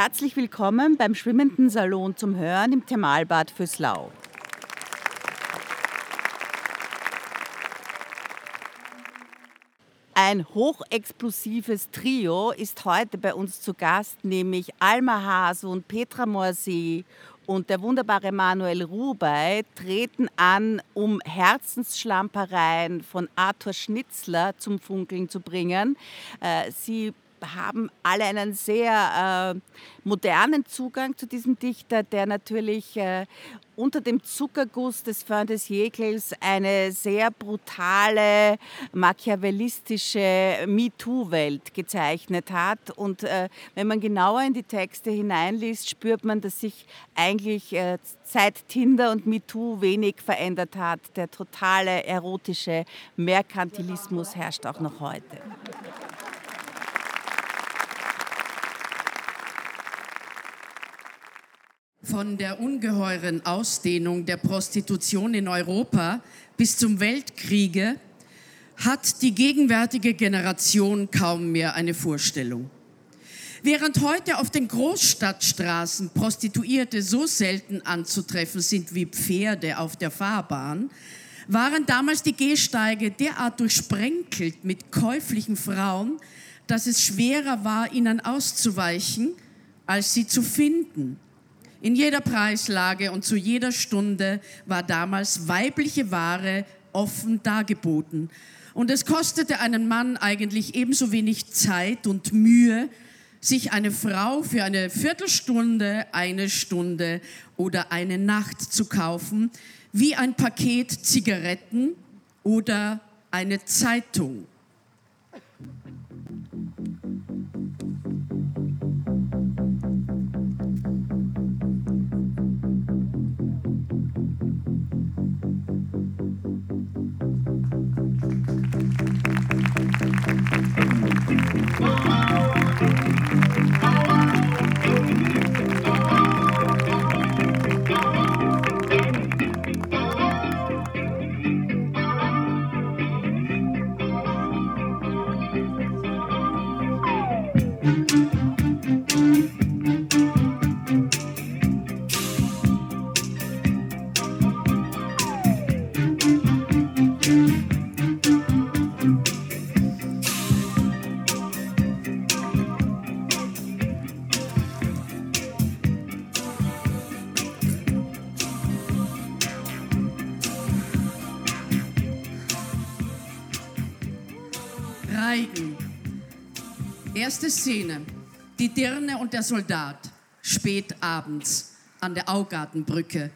Herzlich willkommen beim Schwimmenden Salon zum Hören im Thermalbad Füßlau. Ein hochexplosives Trio ist heute bei uns zu Gast, nämlich Alma Hasun, Petra Morsee und der wunderbare Manuel Rubey treten an, um Herzensschlampereien von Arthur Schnitzler zum Funkeln zu bringen. Äh, sie haben alle einen sehr äh, modernen Zugang zu diesem Dichter, der natürlich äh, unter dem Zuckerguss des Fin des Jäkels eine sehr brutale, machiavellistische MeToo-Welt gezeichnet hat. Und äh, wenn man genauer in die Texte hineinliest, spürt man, dass sich eigentlich äh, seit Tinder und MeToo wenig verändert hat. Der totale erotische Merkantilismus herrscht auch noch heute. Von der ungeheuren Ausdehnung der Prostitution in Europa bis zum Weltkriege hat die gegenwärtige Generation kaum mehr eine Vorstellung. Während heute auf den Großstadtstraßen Prostituierte so selten anzutreffen sind wie Pferde auf der Fahrbahn, waren damals die Gehsteige derart durchsprenkelt mit käuflichen Frauen, dass es schwerer war, ihnen auszuweichen, als sie zu finden. In jeder Preislage und zu jeder Stunde war damals weibliche Ware offen dargeboten. Und es kostete einen Mann eigentlich ebenso wenig Zeit und Mühe, sich eine Frau für eine Viertelstunde, eine Stunde oder eine Nacht zu kaufen, wie ein Paket Zigaretten oder eine Zeitung. Erste Szene. Die Dirne und der Soldat. Spät abends an der Augartenbrücke.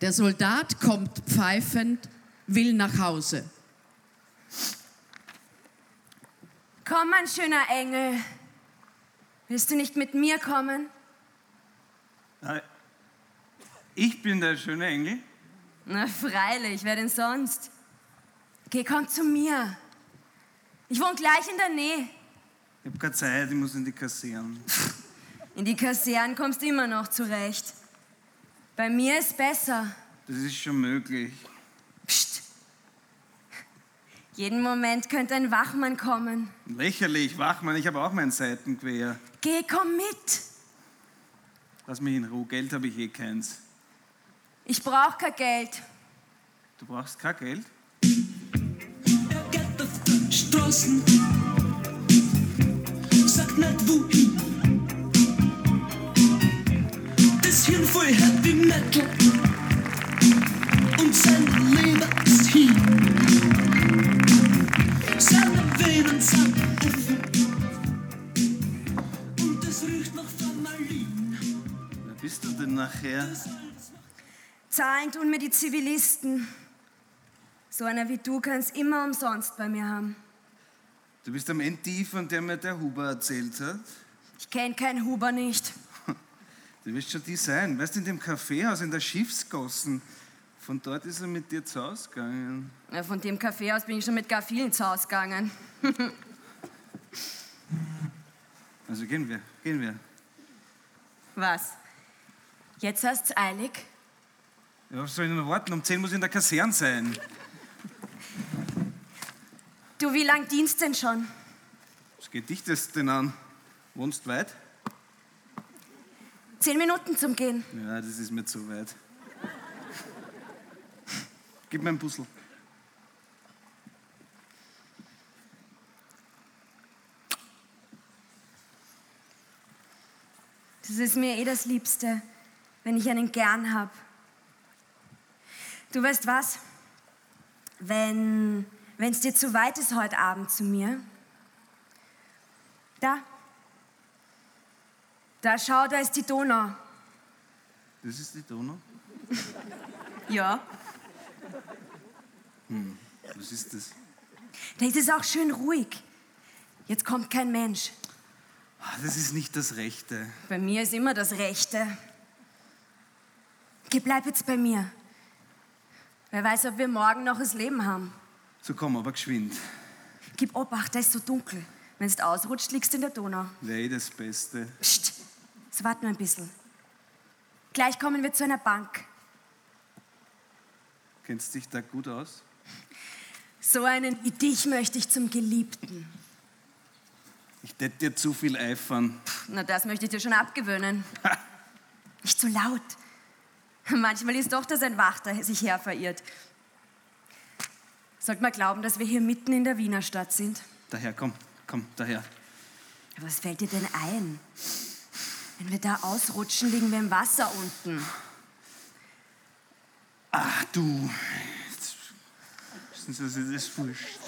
Der Soldat kommt pfeifend, will nach Hause. Komm, mein schöner Engel. Willst du nicht mit mir kommen? Ich bin der schöne Engel? Na, freilich, wer denn sonst? Geh, komm zu mir. Ich wohne gleich in der Nähe. Ich habe keine Zeit, ich muss in die Kasernen. In die Kasernen kommst du immer noch zurecht. Bei mir ist besser. Das ist schon möglich. Psst. Jeden Moment könnte ein Wachmann kommen. Lächerlich, Wachmann, ich habe auch mein Seitenquer. Geh, komm mit. Lass mich in Ruhe, Geld habe ich eh keins. Ich brauche kein Geld. Du brauchst kein Geld? Straßen nicht wohin. Das Hirn voll Heavy Metal und sein Leber ist hin. Seine Venen sind offen und es riecht nach Formalin. Wer bist du denn nachher? Zahlen tun mir die Zivilisten. So einer wie du kann es immer umsonst bei mir haben. Du bist am Ende die, von der mir der Huber erzählt hat. Ich kenne keinen Huber nicht. Du wirst schon die sein. Weißt du, in dem Kaffeehaus in der Schiffsgossen, von dort ist er mit dir zu Hause gegangen. Ja, von dem Kaffeehaus bin ich schon mit gar vielen zu Hause gegangen. also gehen wir, gehen wir. Was? Jetzt hast du eilig? Ja, was soll ich noch warten? Um 10 muss ich in der Kaserne sein. Du, wie lang dienst denn schon? Was geht dich das denn an? Wohnst weit? Zehn Minuten zum Gehen. Ja, das ist mir zu weit. Gib mir ein Puzzle. Das ist mir eh das Liebste, wenn ich einen gern hab. Du weißt was? Wenn es dir zu weit ist heute Abend zu mir, da, da schau, da ist die Donau. Das ist die Donau. Ja. Was ist das? Da ist es auch schön ruhig. Jetzt kommt kein Mensch. Ah, Das ist nicht das Rechte. Bei mir ist immer das Rechte. Geh, bleib jetzt bei mir. Wer weiß, ob wir morgen noch das Leben haben. So komm, aber geschwind. Gib Obacht, da ist so dunkel. Wenn du ausrutscht, liegst du in der Donau. Eh das Beste. Psst, so wart nur ein bisschen. Gleich kommen wir zu einer Bank. Kennst dich da gut aus? So einen wie dich möchte ich zum Geliebten. Ich tät dir zu viel eifern. Na, das möchte ich dir schon abgewöhnen. Nicht so laut. Manchmal ist doch das ein Wachter sich her verirrt. Sollte man glauben, dass wir hier mitten in der Wiener Stadt sind? Daher, komm, komm, daher. Was fällt dir denn ein? Wenn wir da ausrutschen, liegen wir im Wasser unten. Ach du. Jetzt wissen Sie, das ist wurscht.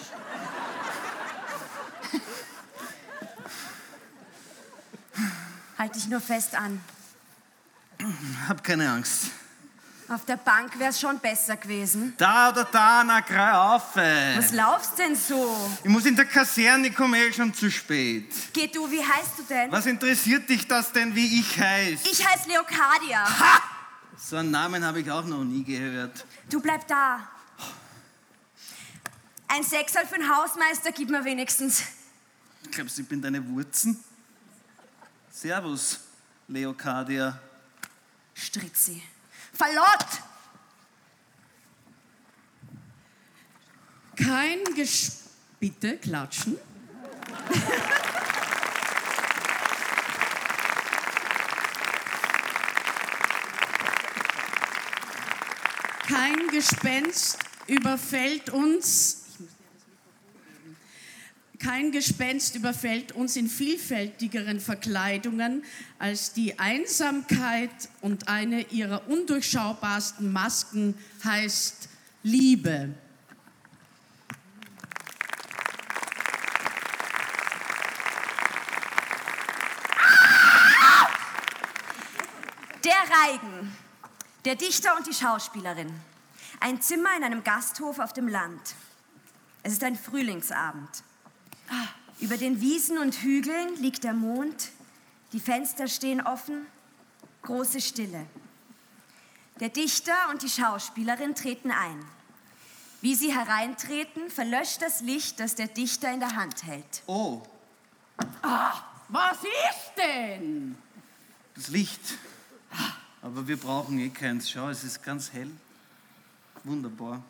Halt dich nur fest an. Hab keine Angst. Auf der Bank wär's schon besser gewesen. Da oder da, na, grei auf. Was laufst denn so? Ich muss in der Kaserne, ich komme eh schon zu spät. Geh du, wie heißt du denn? Was interessiert dich das denn, wie ich heiß? Ich heiße Leocadia. So einen Namen habe ich auch noch nie gehört. Du bleib da. Ein Sechsal für den Hausmeister gib mir wenigstens. Glaubst du, ich bin deine Wurzen? Servus, Leocadia. Stritzi. Verlott! Kein Gesch... Bitte klatschen. Kein Gespenst überfällt uns. Kein Gespenst überfällt uns in vielfältigeren Verkleidungen als die Einsamkeit und eine ihrer undurchschaubarsten Masken heißt Liebe. Der Reigen. Der Dichter und die Schauspielerin. Ein Zimmer in einem Gasthof auf dem Land. Es ist ein Frühlingsabend. Über den Wiesen und Hügeln liegt der Mond. Die Fenster stehen offen. Große Stille. Der Dichter und die Schauspielerin treten ein. Wie sie hereintreten, verlöscht das Licht, das der Dichter in der Hand hält. Oh, Was ist denn? das Licht. Aber wir brauchen eh keins. Schau, es ist ganz hell. Wunderbar.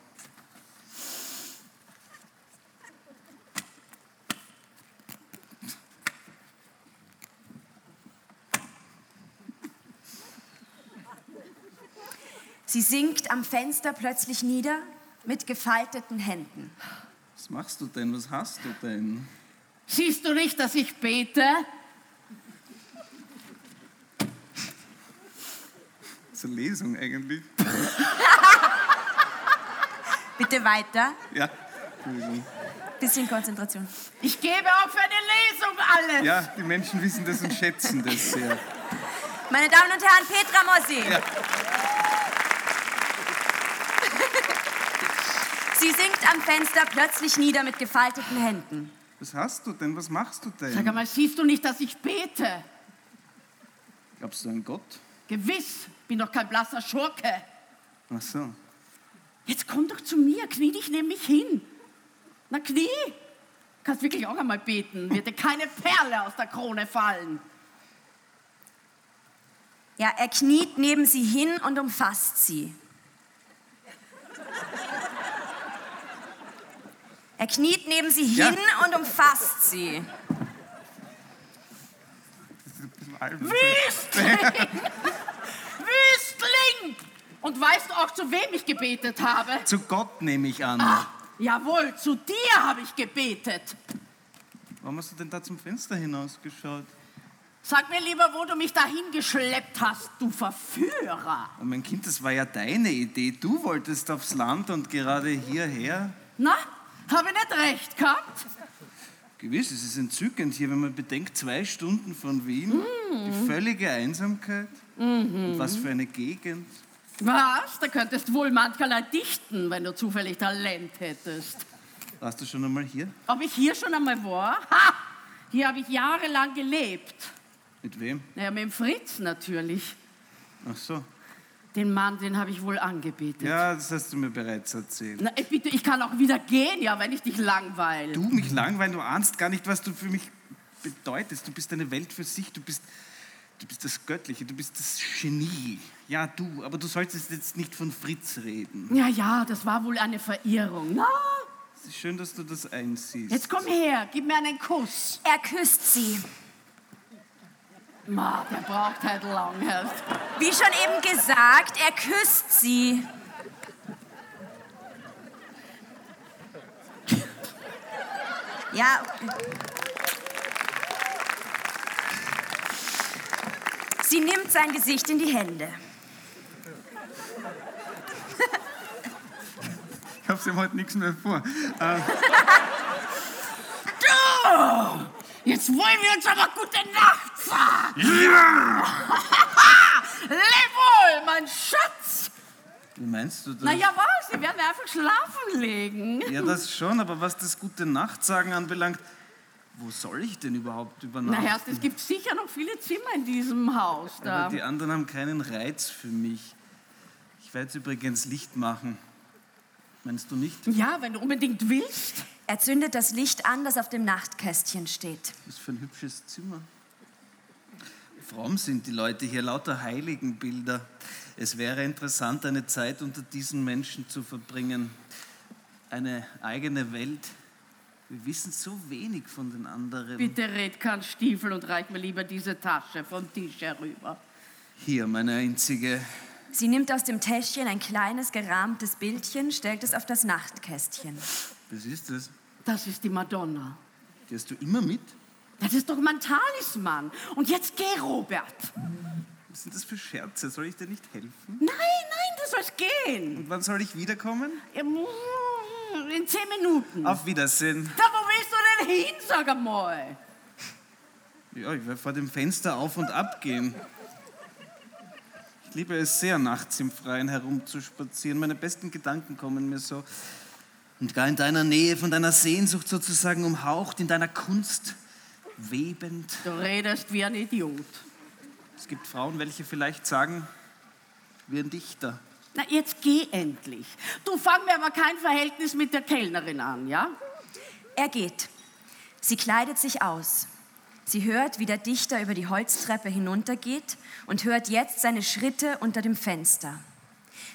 Sie sinkt am Fenster plötzlich nieder mit gefalteten Händen. Was machst du denn? Was hast du denn? Siehst du nicht, dass ich bete? Zur Lesung eigentlich. Bitte weiter. Ja. Bisschen Konzentration. Ich gebe auch für eine Lesung alles. Ja, die Menschen wissen das und schätzen das sehr. Meine Damen und Herren, Petra Mossi. Ja. Sie sinkt am Fenster plötzlich nieder mit gefalteten Händen. Was hast du denn? Was machst du Sag denn? einmal, siehst du nicht, dass ich bete? Glaubst du an Gott? Gewiss, bin doch kein blasser Schurke. Ach so. Jetzt komm doch zu mir, knie dich neben mich hin. Na, knie. Kannst wirklich auch einmal beten. Wird dir keine Perle aus der Krone fallen. Ja, er kniet neben sie hin und umfasst sie. Er kniet neben sie Ja. hin und umfasst sie. Wüstling! Wüstling! Und weißt du auch, zu wem ich gebetet habe? Zu Gott nehme ich an. Jawohl, zu dir habe ich gebetet. Warum hast du denn da zum Fenster hinausgeschaut? Sag mir lieber, wo du mich dahin geschleppt hast, du Verführer. Oh, mein Kind, das war ja deine Idee. Du wolltest aufs Land und gerade hierher. Na, habe ich nicht recht gehabt? Gewiss, es ist entzückend hier, wenn man bedenkt, zwei Stunden von Wien, die völlige Einsamkeit. Und was für eine Gegend. Was? Da könntest wohl mancherlei dichten, wenn du zufällig Talent hättest. Warst du schon einmal hier? Ob ich hier schon einmal war? Ha! Hier habe ich jahrelang gelebt. Mit wem? Naja, mit dem Fritz natürlich. Ach so. Den Mann, den habe ich wohl angebetet. Ja, das hast du mir bereits erzählt. Na, äh, bitte, ich kann auch wieder gehen, ja, wenn ich dich langweile. Du mich langweilen, du ahnst gar nicht, was du für mich bedeutest. Du bist eine Welt für sich, du bist, du bist das Göttliche, du bist das Genie. Ja, du, aber du solltest jetzt nicht von Fritz reden. Ja, ja, das war wohl eine Verirrung. Na, Es ist schön, dass du das einsiehst. jetzt komm her, gib mir einen Kuss. Er küsst sie. Ma, der braucht halt lang erst. Wie schon eben gesagt, er küsst sie. Ja. Sie nimmt sein Gesicht in die Hände. Ich hab sie heute nichts mehr vor. Äh, Du! Jetzt wollen wir uns aber gute Nacht sagen. Leb wohl, mein Schatz. wie meinst du das? Na ja, was? Sie werden einfach schlafen legen. Ja, das schon, aber was das gute Nachtsagen anbelangt, wo soll ich denn überhaupt Na übernachten? Herrst, es gibt sicher noch viele Zimmer in diesem Haus da. aber die anderen haben keinen Reiz für mich. Ich werde jetzt übrigens Licht machen. Meinst du nicht? Ja, wenn du unbedingt willst. Er zündet das Licht an, das auf dem Nachtkästchen steht. Was für ein hübsches Zimmer. Fromm sind die Leute hier, lauter Heiligenbilder. Es wäre interessant, eine Zeit unter diesen Menschen zu verbringen. Eine eigene Welt. Wir wissen so wenig von den anderen. Bitte red keinen Stiefel und reich mir lieber diese Tasche vom Tisch herüber. Hier, meine einzige. Sie nimmt aus dem Täschchen ein kleines gerahmtes Bildchen, stellt es auf das Nachtkästchen. Was ist das? Das ist die Madonna. Die hast du immer mit? Das ist doch mein Talisman. Und jetzt geh, Robert. Was sind das für Scherze? Soll ich dir nicht helfen? Nein, nein, du sollst gehen. Und wann soll ich wiederkommen? In zehn Minuten. Auf Wiedersehen. Da, wo willst du denn hin, sag einmal? Ja, ich werde vor dem Fenster auf und ab gehen. Ich liebe es sehr, nachts im Freien herumzuspazieren. Meine besten Gedanken kommen mir so. Und gar in deiner Nähe, von deiner Sehnsucht sozusagen umhaucht, in deiner Kunst webend. Du redest wie ein Idiot. Es gibt Frauen, welche vielleicht sagen, wie ein Dichter. Na, jetzt geh endlich. Du fang mir aber kein Verhältnis mit der Kellnerin an, ja? Er geht. Sie kleidet sich aus. Sie hört, wie der Dichter über die Holztreppe hinuntergeht und hört jetzt seine Schritte unter dem Fenster.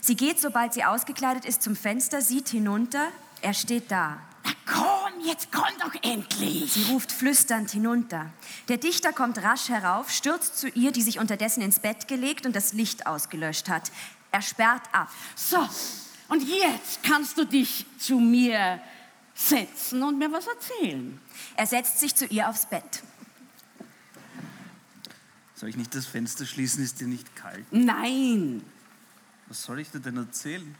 Sie geht, sobald sie ausgekleidet ist, zum Fenster, sieht hinunter. Er steht da. Na komm, jetzt komm doch endlich. Sie ruft flüsternd hinunter. Der Dichter kommt rasch herauf, stürzt zu ihr, die sich unterdessen ins Bett gelegt und das Licht ausgelöscht hat. Er sperrt ab. So, und jetzt kannst du dich zu mir setzen und mir was erzählen. Er setzt sich zu ihr aufs Bett. Soll ich nicht das Fenster schließen? Ist dir nicht kalt? Nein. Was soll ich dir denn erzählen?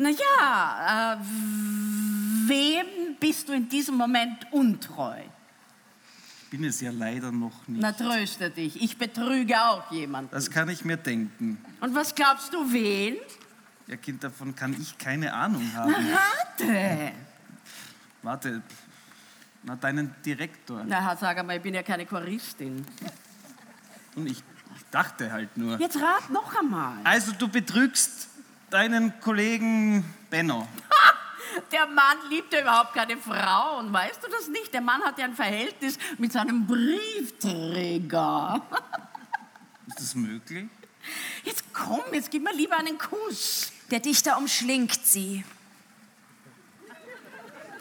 Na ja, äh, wem bist du in diesem Moment untreu? Ich bin es ja leider noch nicht. Na tröste dich, ich betrüge auch jemanden. Das kann ich mir denken. Und was glaubst du, wen? Ja, Kind, davon kann ich keine Ahnung haben. Rate. Warte, na, deinen Direktor. Na, sag einmal, ich bin ja keine Choristin. Und ich, ich dachte halt nur. Jetzt rat noch einmal. Also, du betrügst deinen Kollegen Benno. Der Mann liebt ja überhaupt keine Frauen, weißt du das nicht? Der Mann hat ja ein Verhältnis mit seinem Briefträger. Ist das möglich? Jetzt komm, jetzt gib mir lieber einen Kuss. Der Dichter umschlingt sie.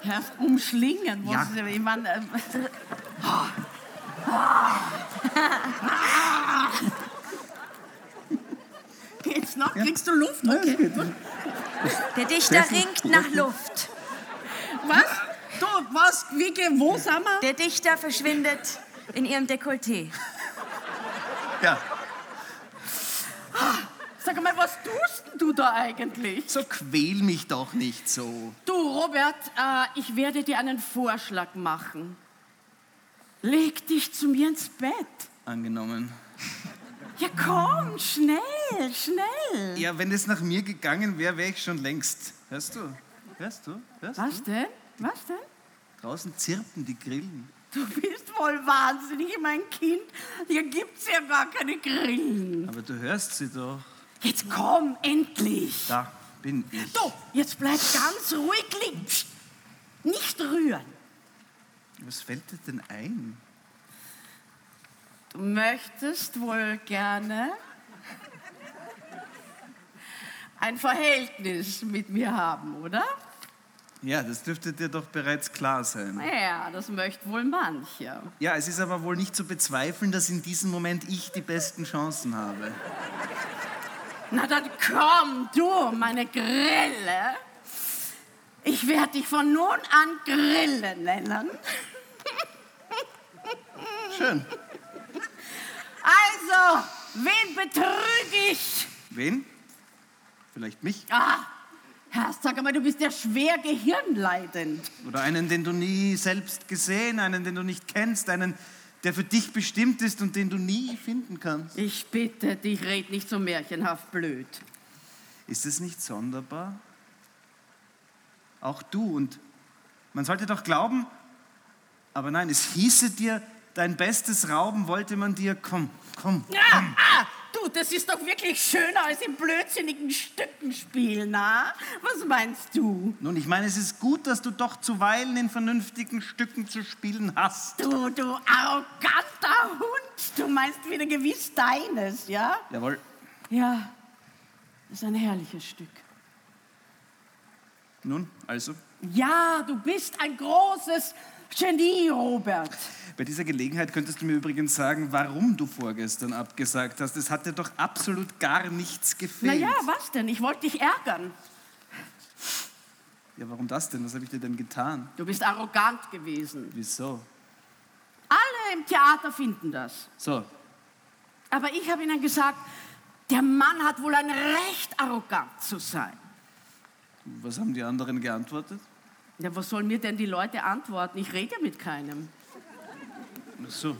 Erst umschlingen. wo Ja. sie- Ich mein, äh, noch? Kriegst du Luft? Okay. gut. Der Dichter ringt nach Luft. Was? Du, was? Wie, ge- wo sind wir? Der Dichter verschwindet in ihrem Dekolleté. Ja, Sag mal, was tust denn du da eigentlich? so quäl mich doch nicht so. Du, Robert, äh, ich werde dir einen Vorschlag machen. Leg dich zu mir ins Bett. Angenommen. Ja, komm, schnell, schnell. Ja, wenn es nach mir gegangen wäre, wäre ich schon längst. Hörst du? Hörst du? Hörst Was du? denn? Was denn? Draußen zirpen die Grillen. Du bist wohl wahnsinnig, mein Kind. Hier gibt's ja gar keine Grillen. Aber du hörst sie doch. Jetzt komm, endlich. Da bin ich. Du, jetzt bleib ganz ruhig liegen. Nicht rühren. Was fällt dir denn ein? Du möchtest wohl gerne ein Verhältnis mit mir haben, oder? Ja, das dürfte dir doch bereits klar sein. Ja, das möchte wohl mancher. Ja, es ist aber wohl nicht zu bezweifeln, dass in diesem Moment ich die besten Chancen habe. Na dann komm, du, meine Grille. Ich werde dich von nun an Grille nennen. Schön. Also, wen betrüge ich? Wen? Vielleicht mich? Ah, Herr, sag mal, du bist ja schwer gehirnleidend. Oder einen, den du nie selbst gesehen, einen, den du nicht kennst, einen, der für dich bestimmt ist und den du nie finden kannst. Ich bitte dich, red nicht so märchenhaft blöd. Ist es nicht sonderbar? Auch du und man sollte doch glauben, aber nein, es hieße dir, dein bestes Rauben wollte man dir, komm, komm, Ah, ah, du, das ist doch wirklich schöner als im blödsinnigen Stückenspiel, na? Was meinst du? Nun, ich meine, es ist gut, dass du doch zuweilen in vernünftigen Stücken zu spielen hast. Du, du arroganter Hund, du meinst wieder gewiss deines, ja? Jawohl. Ja, das ist ein herrliches Stück. Nun, also, Ja, du bist ein großes Genie, Robert. bei dieser Gelegenheit könntest du mir übrigens sagen, warum du vorgestern abgesagt hast. Es hat dir doch absolut gar nichts gefehlt. Na ja, was denn? Ich wollte dich ärgern. Ja, warum das denn? Was habe ich dir denn getan? Du bist arrogant gewesen. Wieso? Alle im Theater finden das. So, Aber ich habe ihnen gesagt, der Mann hat wohl ein Recht, arrogant zu sein. was haben die anderen geantwortet? Ja, was sollen mir denn die Leute antworten? Ich rede mit keinem. Ach so.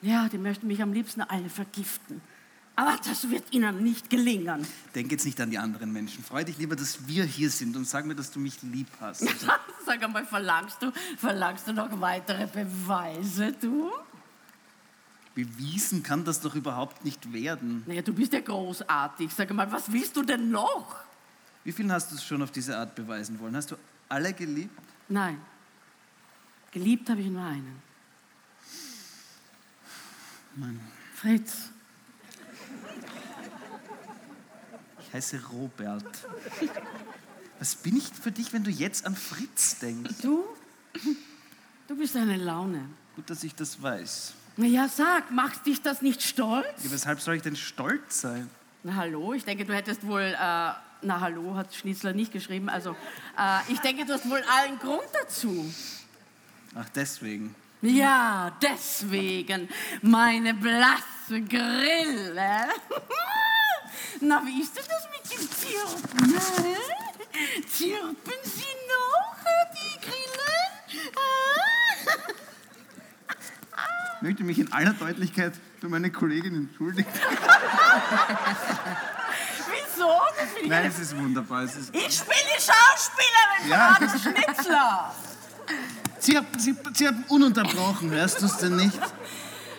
Ja, die möchten mich am liebsten alle vergiften. Aber das wird ihnen nicht gelingen. Denk jetzt nicht an die anderen Menschen. Freu dich lieber, dass wir hier sind und sag mir, dass du mich lieb hast. Sag einmal, verlangst du, verlangst du noch weitere Beweise, du? Bewiesen kann das doch überhaupt nicht werden. Naja, du bist ja großartig. Sag mal, was willst du denn noch? Wie vielen hast du es schon auf diese Art beweisen wollen? Hast du alle geliebt? Nein. Geliebt habe ich nur einen. Fritz. Ich heiße Robert. Was bin ich für dich, wenn du jetzt an Fritz denkst? Du? Du bist eine Laune. Gut, dass ich das weiß. Na ja, sag, macht dich das nicht stolz? Ja, weshalb soll ich denn stolz sein? Na hallo, ich denke, du hättest wohl, äh, na hallo, hat Schnitzler nicht geschrieben, also äh, ich denke, du hast wohl allen Grund dazu. Ach, deswegen. Ja, deswegen meine blasse Grille. Na, wie ist denn das mit dem Zirpen? hä? Zirpen Sie noch, die Grille? Ich möchte mich in aller Deutlichkeit für meine Kollegin entschuldigen. Finde ich Nein, es ist wunderbar. Es ist Ich spiele die Schauspielerin Ja. von Hans Schnitzler. sie, haben, sie, sie haben ununterbrochen, hörst du es denn nicht?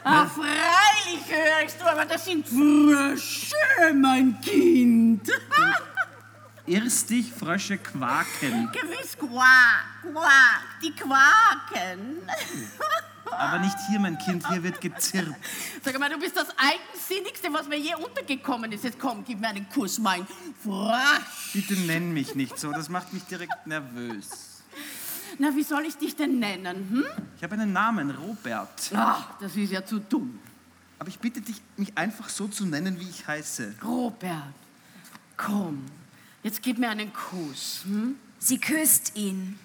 Ach, freilich hörst du, aber das sind Frösche, mein Kind. Irrst dich, Frösche quaken. Gewiss, quack, quack, die quaken. Aber nicht hier, mein Kind, hier wird gezirpt. Sag mal, du bist das Eigensinnigste, was mir je untergekommen ist. Jetzt komm, gib mir einen Kuss, mein Frosch. Bitte nenn mich nicht so, das macht mich direkt nervös. Na, wie soll ich dich denn nennen? Hm? Ich habe einen Namen, Robert. Ach, das ist ja zu dumm. Aber ich bitte dich, mich einfach so zu nennen, wie ich heiße. Robert. Komm, jetzt gib mir einen Kuss. Hm? Sie küsst ihn.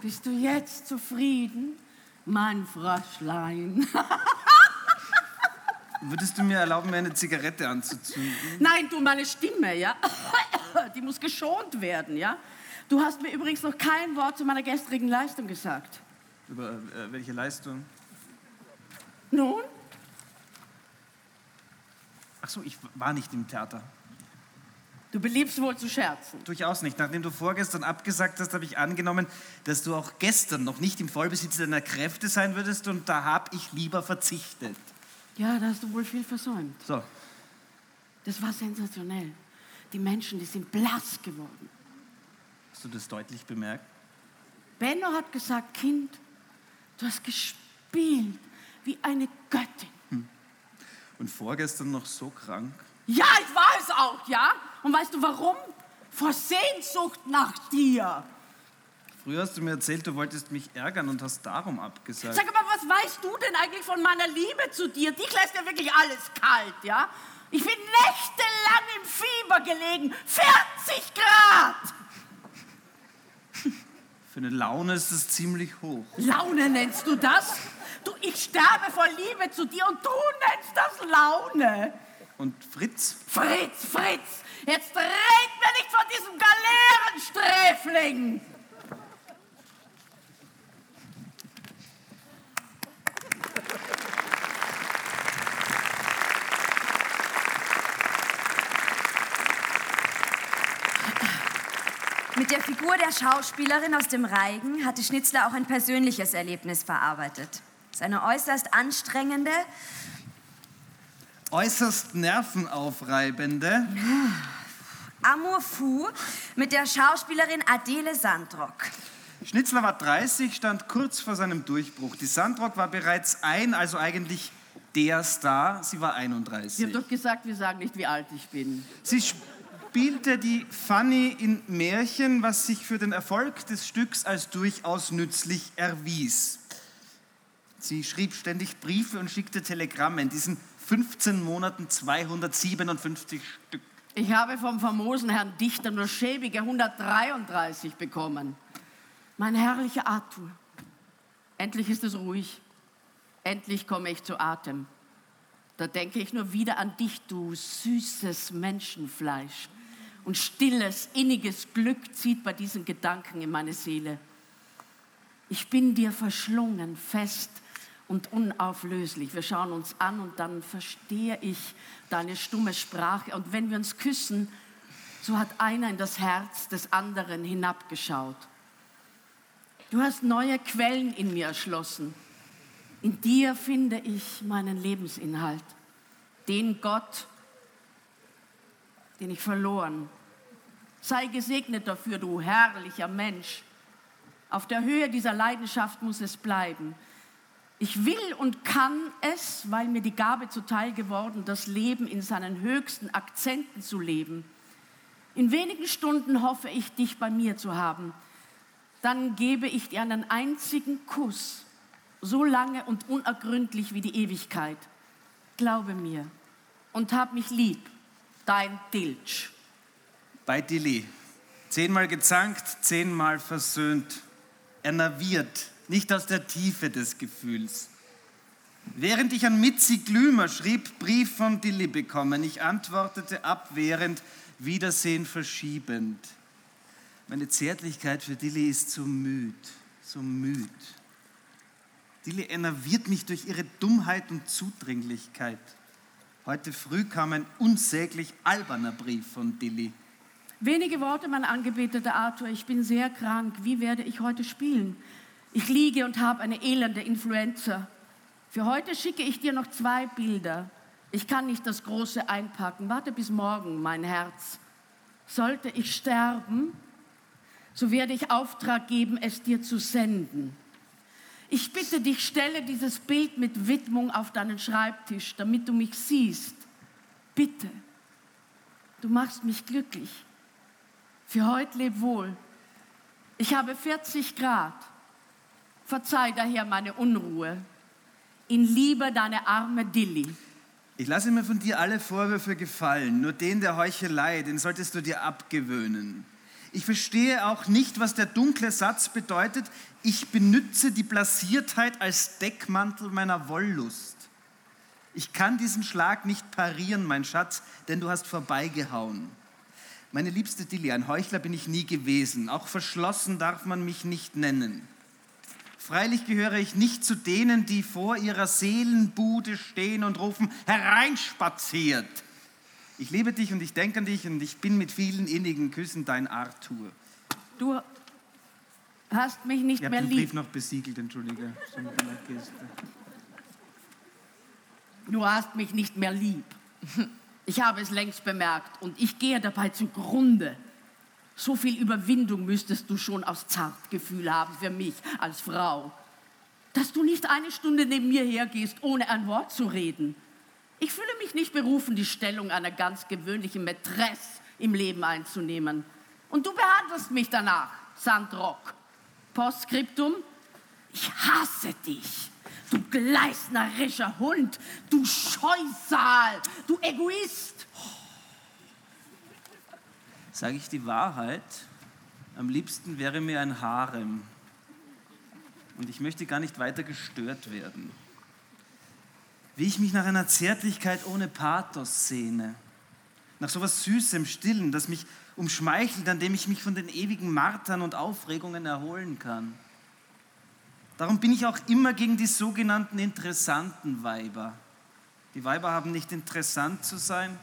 Bist du jetzt zufrieden, mein Fröschlein? Würdest du mir erlauben, mir eine Zigarette anzuzünden? Nein, du, meine Stimme, ja? Die muss geschont werden, ja? Du hast mir übrigens noch kein Wort zu meiner gestrigen Leistung gesagt. Über äh, welche Leistung? Nun? Ach so, ich war nicht im Theater. Du beliebst wohl zu scherzen. Durchaus nicht. Nachdem du vorgestern abgesagt hast, habe ich angenommen, dass du auch gestern noch nicht im Vollbesitz deiner Kräfte sein würdest und da habe ich lieber verzichtet. Ja, da hast du wohl viel versäumt. So, Das war sensationell. Die Menschen, die sind blass geworden. hast du das deutlich bemerkt? Benno hat gesagt, Kind, du hast gespielt wie eine Göttin. Und vorgestern noch so krank? Ja, ich war es auch, ja? Und weißt du warum? Vor Sehnsucht nach dir. Früher hast du mir erzählt, du wolltest mich ärgern und hast darum abgesagt. Sag mal, was weißt du denn eigentlich von meiner Liebe zu dir? Dich lässt ja wirklich alles kalt, ja? Ich bin nächtelang im Fieber gelegen. 40 Grad! Für eine Laune ist es ziemlich hoch. Laune nennst du das? Du, ich sterbe vor Liebe zu dir und du nennst das Laune. Und Fritz? Fritz, Fritz, jetzt red mir nicht von diesem Galeerensträfling. Mit der Figur der Schauspielerin aus dem Reigen hatte Schnitzler auch ein persönliches Erlebnis verarbeitet. Seine äußerst anstrengende, Äußerst nervenaufreibende. Amour fou mit der Schauspielerin Adele Sandrock. Schnitzler war 30, stand kurz vor seinem Durchbruch. Die Sandrock war bereits ein, also eigentlich der Star. Sie war Sie 31. haben doch gesagt, wir sagen nicht, wie alt ich bin. Sie spielte die Fanny in Märchen, was sich für den Erfolg des Stücks als durchaus nützlich erwies. Sie schrieb ständig Briefe und schickte Telegramme. In diesen 15 Monaten 257 Stück. Ich habe vom famosen Herrn Dichter nur schäbige 133 bekommen. Mein herrlicher Arthur. Endlich ist es ruhig. Endlich komme ich zu Atem. Da denke ich nur wieder an dich, du süßes Menschenfleisch. Und stilles, inniges Glück zieht bei diesen Gedanken in meine Seele. Ich bin dir verschlungen, fest und unauflöslich. Wir schauen uns an und dann verstehe ich deine stumme Sprache. Und wenn wir uns küssen, so hat einer in das Herz des anderen hinabgeschaut. Du hast neue Quellen in mir erschlossen. In dir finde ich meinen Lebensinhalt, den Gott, den ich verloren. Sei gesegnet dafür, du herrlicher Mensch. Auf der Höhe dieser Leidenschaft muss es bleiben. Ich will und kann es, weil mir die Gabe zuteil geworden, das Leben in seinen höchsten Akzenten zu leben. In wenigen Stunden hoffe ich, dich bei mir zu haben. Dann gebe ich dir einen einzigen Kuss, so lange und unergründlich wie die Ewigkeit. Glaube mir und hab mich lieb, dein Dilch. Bei Dilly. Zehnmal gezankt, zehnmal versöhnt. Er naviert, nicht aus der Tiefe des Gefühls. Während ich an Mitzi Glümer schrieb, Brief von Dilly bekommen, ich antwortete abwehrend, Wiedersehen verschiebend. Meine Zärtlichkeit für Dilly ist so müd, so müd. Dilly enerviert mich durch ihre Dummheit und Zudringlichkeit. Heute früh kam ein unsäglich alberner Brief von Dilly. Wenige Worte, mein angebeteter Arthur. Ich bin sehr krank. Wie werde ich heute spielen? Ich liege und habe eine elende Influenza. Für heute schicke ich dir noch zwei Bilder. Ich kann nicht das große einpacken. Warte bis morgen, mein Herz. Sollte ich sterben, so werde ich Auftrag geben, es dir zu senden. Ich bitte dich, stelle dieses Bild mit Widmung auf deinen Schreibtisch, damit du mich siehst. Bitte. Du machst mich glücklich. Für heute leb wohl. Ich habe 40 Grad. Verzeih daher meine Unruhe. in Liebe deine arme Dilly. Ich lasse mir von dir alle Vorwürfe gefallen, nur den der Heuchelei, den solltest du dir abgewöhnen. Ich verstehe auch nicht, was der dunkle Satz bedeutet, ich benütze die Blasiertheit als Deckmantel meiner Wollust. Ich kann diesen Schlag nicht parieren, mein Schatz, denn du hast vorbeigehauen. Meine liebste Dilly, ein Heuchler bin ich nie gewesen, auch verschlossen darf man mich nicht nennen. Freilich gehöre ich nicht zu denen, die vor ihrer Seelenbude stehen und rufen, hereinspaziert. Ich liebe dich und ich denke an dich und ich bin mit vielen innigen Küssen dein Arthur. Du hast mich nicht Ich habe mehr den lieb. Brief noch besiegelt, entschuldige. Du hast mich nicht mehr lieb. Ich habe es längst bemerkt und ich gehe dabei zugrunde. So viel Überwindung müsstest du schon aus Zartgefühl haben für mich als Frau, dass du nicht eine Stunde neben mir hergehst, ohne ein Wort zu reden. Ich fühle mich nicht berufen, die Stellung einer ganz gewöhnlichen Mätresse im Leben einzunehmen. Und du behandelst mich danach, Sandrock. Postskriptum, ich hasse dich. Du gleisnerischer Hund, du Scheusal, du Egoist. Sage ich die Wahrheit, am liebsten wäre mir ein Harem. Und ich möchte gar nicht weiter gestört werden. Wie ich mich nach einer Zärtlichkeit ohne Pathos sehne. Nach so etwas Süßem, Stillen, das mich umschmeichelt, an dem ich mich von den ewigen Martern und Aufregungen erholen kann. Darum bin ich auch immer gegen die sogenannten interessanten Weiber. Die Weiber haben nicht interessant zu sein,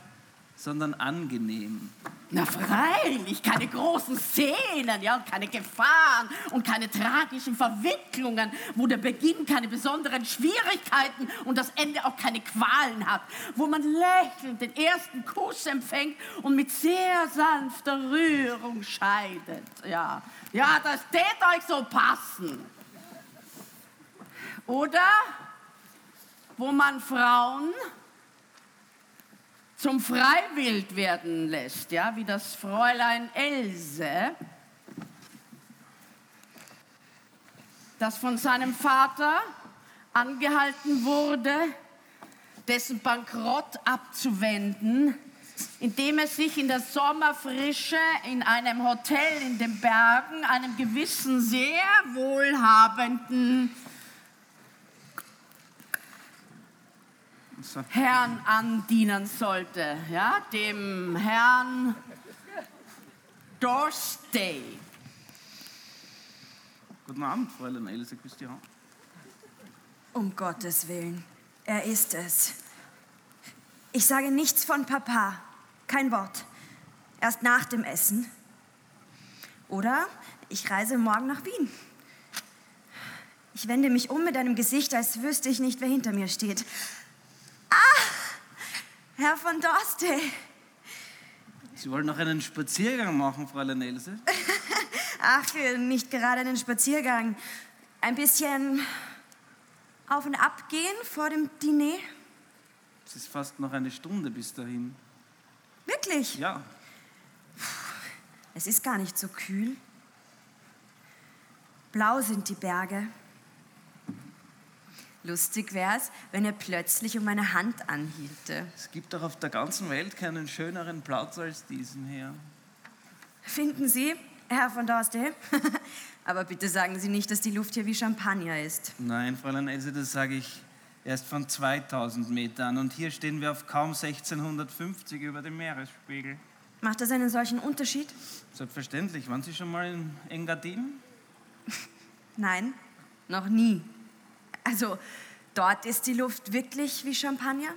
sondern angenehm. Na freilich, keine großen Szenen, ja, und keine Gefahren und keine tragischen Verwicklungen, wo der Beginn keine besonderen Schwierigkeiten und das Ende auch keine Qualen hat, wo man lächelnd den ersten Kuss empfängt und mit sehr sanfter Rührung scheidet. Ja, ja, das tät euch so passen. Oder wo man Frauen zum Freiwild werden lässt, ja, wie das Fräulein Else, das von seinem Vater angehalten wurde, dessen Bankrott abzuwenden, indem er sich in der Sommerfrische in einem Hotel in den Bergen einem gewissen sehr wohlhabenden Herrn andienen sollte, ja, dem Herrn Dorstey. Guten Abend, Fräulein Else, grüß dich. Um Gottes Willen, er ist es. Ich sage nichts von Papa, kein Wort. Erst nach dem Essen. Oder ich reise morgen nach Wien. Ich wende mich um mit einem Gesicht, als wüsste ich nicht, wer hinter mir steht. Herr von Dorste. Sie wollen noch einen Spaziergang machen, Fräulein Else? Ach, nicht gerade einen Spaziergang. Ein bisschen auf und ab gehen vor dem Diner. Es ist fast noch eine Stunde bis dahin. Wirklich? Ja, Es ist gar nicht so kühl. Blau sind die Berge. Lustig wär's, wenn er plötzlich um meine Hand anhielte. es gibt doch auf der ganzen Welt keinen schöneren Platz als diesen hier. Finden Sie, Herr von Dorste? Aber bitte sagen Sie nicht, dass die Luft hier wie Champagner ist. Nein, Fräulein Else, das sage ich erst von 2000 Metern. Und hier stehen wir auf kaum 1650 über dem Meeresspiegel. Macht das einen solchen Unterschied? Selbstverständlich. Waren Sie schon mal in Engadin? Nein, noch nie. Also, dort ist die Luft wirklich wie Champagner?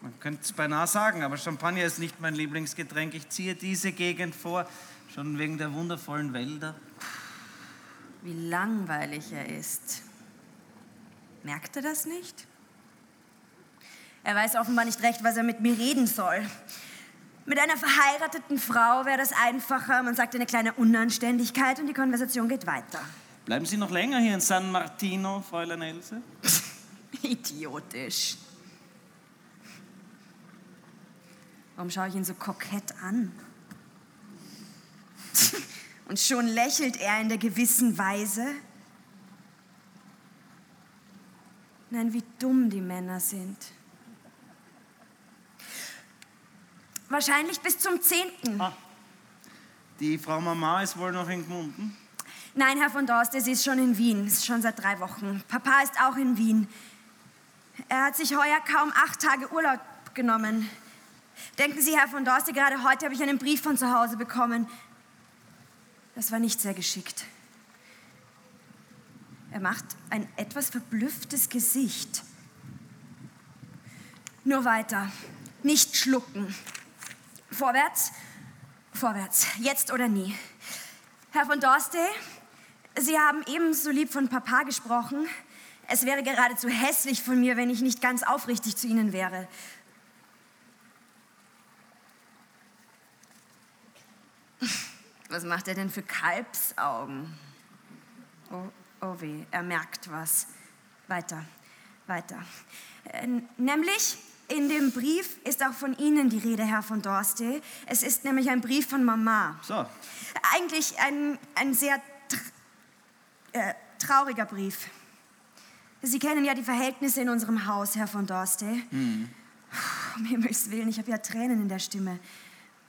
Man könnte es beinahe sagen, aber Champagner ist nicht mein Lieblingsgetränk. Ich ziehe diese Gegend vor, schon wegen der wundervollen Wälder. Wie langweilig er ist. Merkt er das nicht? Er weiß offenbar nicht recht, was er mit mir reden soll. Mit einer verheirateten Frau wäre das einfacher. Man sagt eine kleine Unanständigkeit und die Konversation geht weiter. Bleiben Sie noch länger hier in San Martino, Fräulein Else? Idiotisch. Warum schaue ich ihn so kokett an? Und schon lächelt er in der gewissen Weise. Nein, wie dumm die Männer sind. Wahrscheinlich bis zum 10. Ah. Die Frau Mama ist wohl noch in Gmunden. Nein, Herr von Dorste, sie ist schon in Wien. Ist schon seit drei Wochen. Papa ist auch in Wien. Er hat sich heuer kaum acht Tage Urlaub genommen. Denken Sie, Herr von Dorste, gerade heute habe ich einen Brief von zu Hause bekommen. Das war nicht sehr geschickt. Er macht ein etwas verblüfftes Gesicht. Nur weiter. Nicht schlucken. Vorwärts, vorwärts. Jetzt oder nie. Herr von Dorste, Sie haben ebenso lieb von Papa gesprochen. Es wäre geradezu hässlich von mir, wenn ich nicht ganz aufrichtig zu Ihnen wäre. Was macht er denn für Kalbsaugen? Oh, oh weh, er merkt was. Weiter, weiter. Äh, nämlich in dem Brief ist auch von Ihnen die Rede, Herr von Dorste. Es ist nämlich ein Brief von Mama. So, Eigentlich ein, ein sehr äh, trauriger Brief. Sie kennen ja die Verhältnisse in unserem Haus, Herr von Dorste. Um Himmels Willen, ich habe ja Tränen in der Stimme.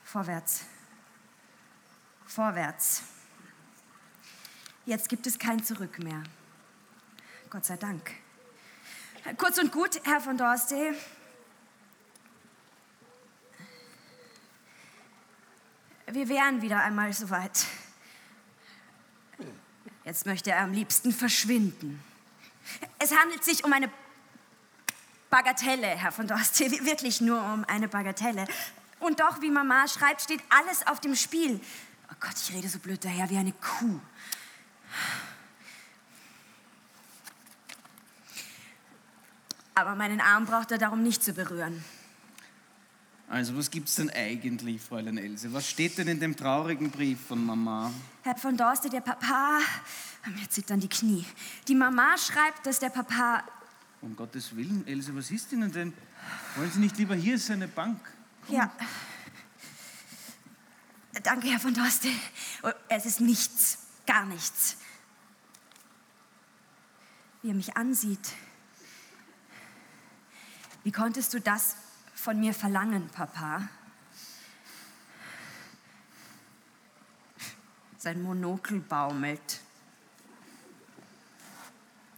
Vorwärts. Vorwärts. Jetzt gibt es kein Zurück mehr. Gott sei Dank. Kurz und gut, Herr von Dorste. Wir wären wieder einmal soweit. Jetzt möchte er am liebsten verschwinden. Es handelt sich um eine Bagatelle, Herr von Dorste, wirklich nur um eine Bagatelle. Und doch, wie Mama schreibt, steht alles auf dem Spiel. Oh Gott, ich rede so blöd daher wie eine Kuh. Aber meinen Arm braucht er darum nicht zu berühren. Also was gibt's denn eigentlich, Fräulein Else? Was steht denn in dem traurigen Brief von Mama? Herr von Dorste, der Papa, mir zittern die Knie. Die Mama schreibt, dass der Papa, Um Gottes Willen, Else, was ist Ihnen denn? Wollen Sie nicht lieber hier ist eine Bank? ja. Danke, Herr von Dorste. Oh, Es ist nichts, gar nichts. Wie er mich ansieht. Wie konntest du das von mir verlangen, Papa? Sein Monokel baumelt.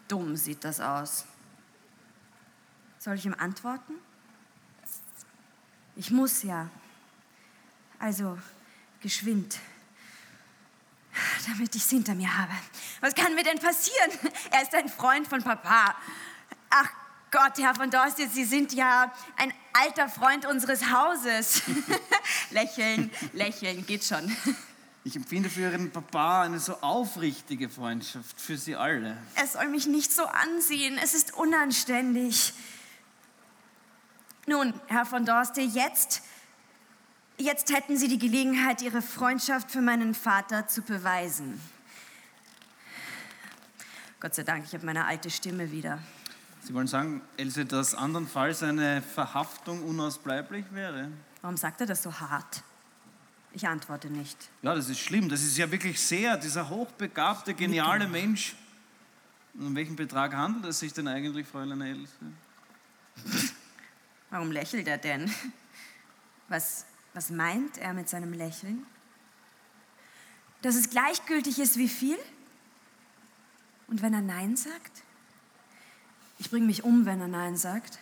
Dumm sieht das aus. Soll ich ihm antworten? Ich muss ja. Also geschwind. Damit ich es hinter mir habe. Was kann mir denn passieren? Er ist ein Freund von Papa. Ach Gott, Herr von Dorste, Sie sind ja ein alter Freund unseres Hauses. lächeln, lächeln, geht schon. Ich empfinde für Ihren Papa eine so aufrichtige Freundschaft, für Sie alle. Er soll mich nicht so ansehen. Es ist unanständig. Nun, Herr von Dorste, jetzt, jetzt hätten Sie die Gelegenheit, Ihre Freundschaft für meinen Vater zu beweisen. Gott sei Dank, ich habe meine alte Stimme wieder. Sie wollen sagen, Else, dass andernfalls eine Verhaftung unausbleiblich wäre? Warum sagt er das so hart? Ich antworte nicht. Ja, das ist schlimm. Das ist ja wirklich sehr, dieser hochbegabte, geniale Mensch. Und um welchen Betrag handelt es sich denn eigentlich, Fräulein Else? Warum lächelt er denn? Was, was meint er mit seinem Lächeln? Dass es gleichgültig ist, wie viel? Und wenn er Nein sagt? Ich bringe mich um, wenn er Nein sagt.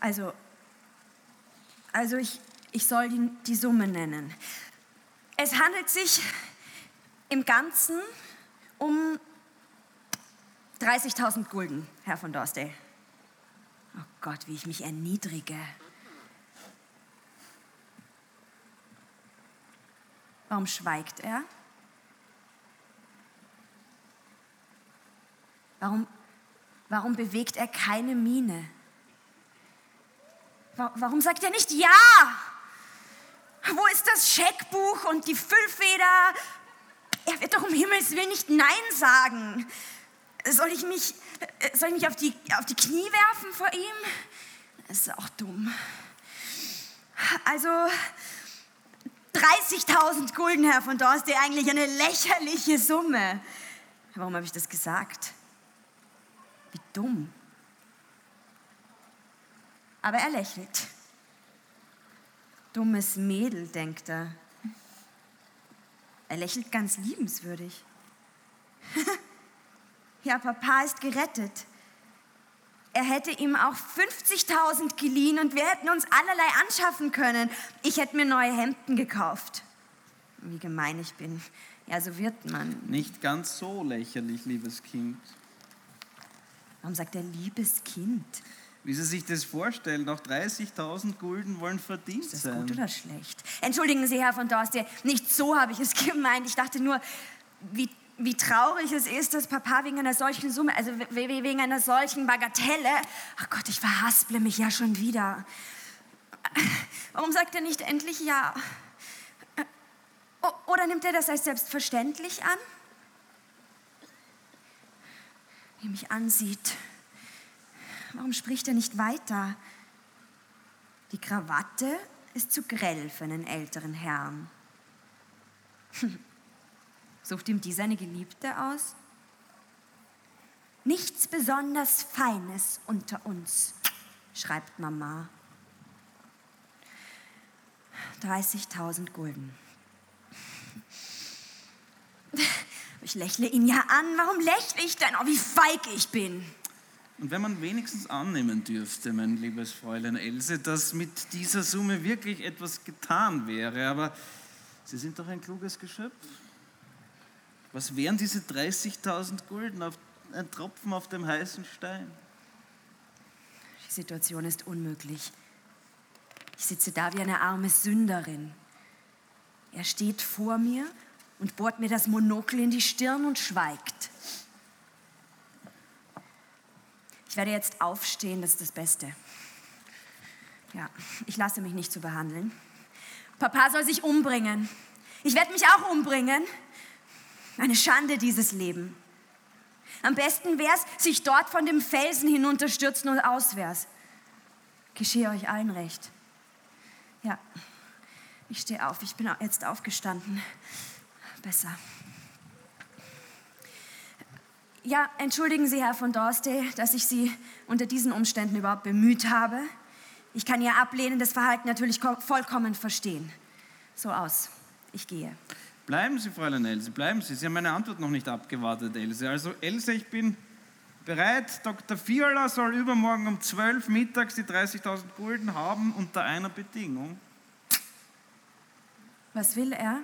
Also, also ich, ich soll die, die Summe nennen. Es handelt sich im Ganzen um 30.000 Gulden, Herr von Dorstey. Oh Gott, wie ich mich erniedrige. Warum schweigt er? Warum, warum bewegt er keine Miene? Wa- Warum sagt er nicht Ja? Wo ist das Scheckbuch und die Füllfeder? Er wird doch um Himmels Willen nicht Nein sagen. Soll ich mich, soll ich mich auf, die, auf die Knie werfen vor ihm? Das ist auch dumm. Also 30.000 Gulden, Herr von Dorste, eigentlich eine lächerliche Summe. Warum habe ich das gesagt? Wie dumm. Aber er lächelt. Dummes Mädel, denkt er. Er lächelt ganz liebenswürdig. ja, Papa ist gerettet. Er hätte ihm auch 50.000 geliehen und wir hätten uns allerlei anschaffen können. Ich hätte mir neue Hemden gekauft. Wie gemein ich bin. Ja, so wird man. Nicht ganz so lächerlich, liebes Kind. Warum sagt er liebes Kind? Wie Sie sich das vorstellen, noch 30.000 Gulden wollen verdient Ist das sein. gut oder schlecht? Entschuldigen Sie, Herr von Dorste, nicht so habe ich es gemeint. Ich dachte nur, wie, wie traurig es ist, dass Papa wegen einer solchen Summe, also we- we- wegen einer solchen Bagatelle, ach Gott, ich verhasple mich ja schon wieder. Warum sagt er nicht endlich ja? O- Oder nimmt er das als selbstverständlich an? Wie mich ansieht. Warum spricht er nicht weiter? Die Krawatte ist zu grell für einen älteren Herrn. Sucht ihm die seine Geliebte aus? Nichts besonders Feines unter uns, schreibt Mama. 30.000 Gulden. Ich lächle ihn ja an. Warum lächle ich denn? Oh, wie feig ich bin. Und wenn man wenigstens annehmen dürfte, mein liebes Fräulein Else, dass mit dieser Summe wirklich etwas getan wäre, aber Sie sind doch ein kluges Geschöpf. Was wären diese 30.000 Gulden auf ein Tropfen auf dem heißen Stein? Die Situation ist unmöglich. Ich sitze da wie eine arme Sünderin. Er steht vor mir und bohrt mir das Monokel in die Stirn und schweigt. Ich werde jetzt aufstehen, das ist das Beste. Ja, ich lasse mich nicht so behandeln. Papa soll sich umbringen. Ich werde mich auch umbringen. Eine Schande, dieses Leben. Am besten wär's, sich dort von dem Felsen hinunterstürzen und aus wär's. Geschehe euch allen recht. Ja, ich stehe auf. Ich bin jetzt aufgestanden. Besser. Ja, entschuldigen Sie, Herr von Dorste, dass ich Sie unter diesen Umständen überhaupt bemüht habe. Ich kann Ihr ablehnendes Verhalten natürlich ko- vollkommen verstehen. So aus. Ich gehe. Bleiben Sie, Fräulein Else, bleiben Sie. Sie haben meine Antwort noch nicht abgewartet, Else. Also, Else, ich bin bereit. Dr. Viola soll übermorgen um 12 mittags die 30.000 Gulden haben, unter einer Bedingung. Was will er?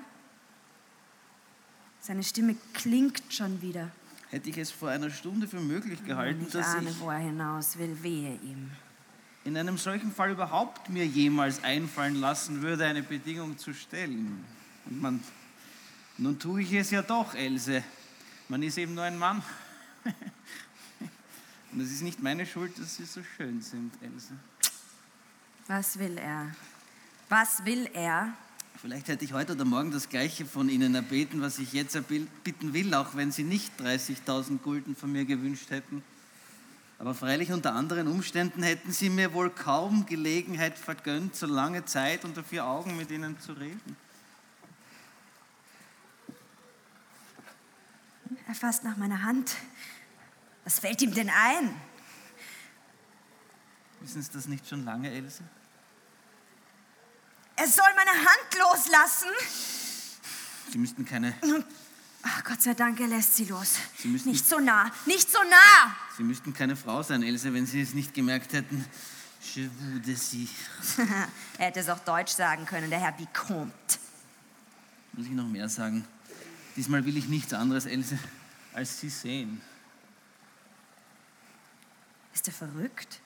Seine Stimme klingt schon wieder. Hätte ich es vor einer Stunde für möglich gehalten, Ich dass ahne, ich wo er hinaus will. Wehe ihm. in einem solchen Fall überhaupt mir jemals einfallen lassen würde, eine Bedingung zu stellen. Und man, nun tue ich es ja doch, Else. Man ist eben nur ein Mann. Und es ist nicht meine Schuld, dass Sie so schön sind, Else. Was will er? Was will er? Vielleicht hätte ich heute oder morgen das Gleiche von Ihnen erbeten, was ich jetzt erbitten will, auch wenn Sie nicht 30.000 Gulden von mir gewünscht hätten. Aber freilich unter anderen Umständen hätten Sie mir wohl kaum Gelegenheit vergönnt, so lange Zeit unter vier Augen mit Ihnen zu reden. Er fasst nach meiner Hand. Was fällt ihm denn ein? Wissen Sie das nicht schon lange, Else? Er soll meine Hand loslassen. Sie müssten keine, Ach, Gott sei Dank, er lässt sie los. Sie müssen- Nicht so nah, nicht so nah. Sie müssten keine Frau sein, Else, wenn Sie es nicht gemerkt hätten. Je voudrais Sie. er hätte es auch Deutsch sagen können, der Herr Vicomte. Muss ich noch mehr sagen? Diesmal will ich nichts anderes, Else, als Sie sehen. Ist er verrückt?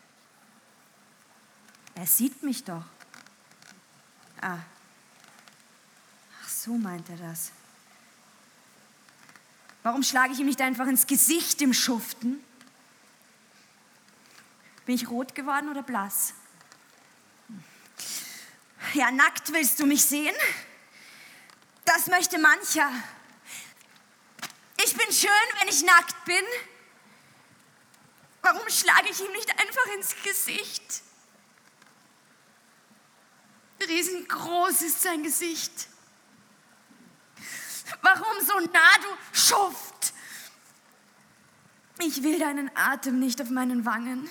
Er sieht mich doch. Ah. Ach, so meint er das. Warum schlage ich ihm nicht einfach ins Gesicht im Schuften? Bin ich rot geworden oder blass? Ja, nackt willst du mich sehen? Das möchte mancher. Ich bin schön, wenn ich nackt bin. Warum schlage ich ihm nicht einfach ins Gesicht? Riesengroß ist sein Gesicht. Warum so nah, du Schuft? Ich will deinen Atem nicht auf meinen Wangen.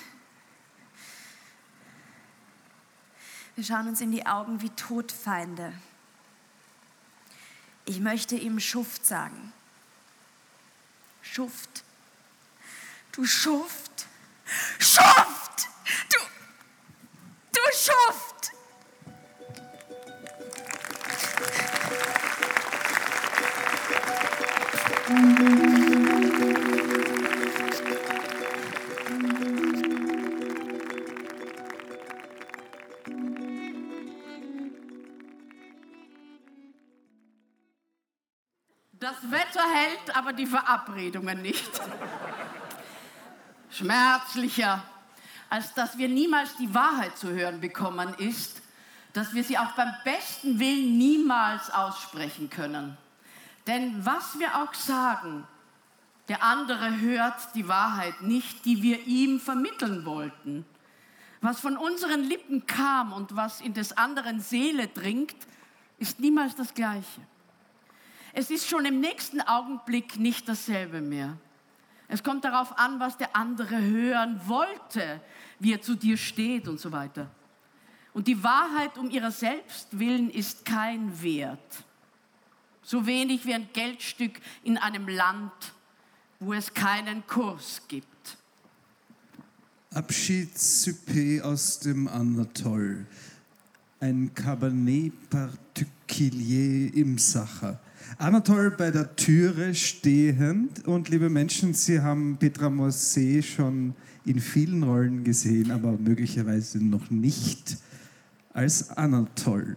Wir schauen uns in die Augen wie Todfeinde. Ich möchte ihm Schuft sagen. Schuft. Du Schuft. Schuft! Du, du Schuft! Das Wetter hält, aber die Verabredungen nicht. Schmerzlicher, als dass wir niemals die Wahrheit zu hören bekommen, ist, dass wir sie auch beim besten Willen niemals aussprechen können. Denn was wir auch sagen, der andere hört die Wahrheit nicht, die wir ihm vermitteln wollten. Was von unseren Lippen kam und was in des anderen Seele dringt, ist niemals das Gleiche. Es ist schon im nächsten Augenblick nicht dasselbe mehr. Es kommt darauf an, was der andere hören wollte, wie er zu dir steht und so weiter. Und die Wahrheit um ihrer selbst willen ist kein Wert. So wenig wie ein Geldstück in einem Land, wo es keinen Kurs gibt. Abschiedssouper aus dem Anatol. Ein Cabernet Particulier im Sacher. Anatol bei der Türe stehend. Und liebe Menschen, Sie haben Petra Mosse schon in vielen Rollen gesehen, aber möglicherweise noch nicht als Anatol.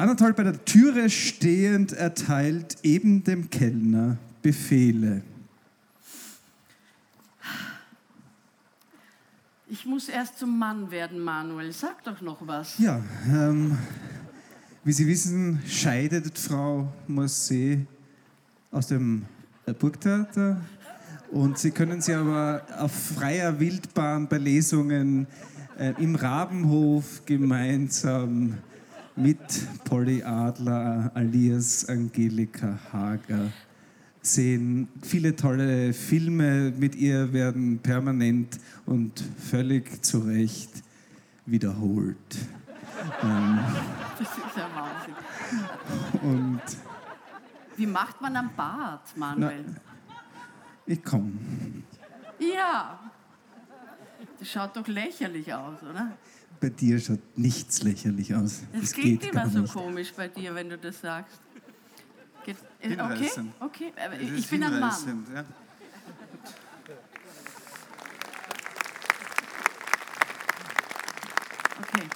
Anatol bei der Türe stehend erteilt eben dem Kellner Befehle. Ich muss erst zum Mann werden, Manuel. Sag doch noch was. Ja, ähm, wie Sie wissen, scheidet Frau Mosse aus dem Burgtheater und Sie können sie aber auf freier Wildbahn bei Lesungen äh, im Rabenhof gemeinsam mit Polly Adler alias Angelika Hager sehen. Viele tolle Filme mit ihr werden permanent und völlig zu Recht wiederholt. Ähm, Das ist ja Wahnsinn. und Wie macht man am Bart, Manuel? ich komme. Ja. Das schaut doch lächerlich aus, oder? Bei dir schaut nichts lächerlich aus. Es klingt geht immer so nicht. komisch bei dir, wenn du das sagst. Geht, äh, okay, okay. Aber ich, ich bin ein Mann. Ja. Okay.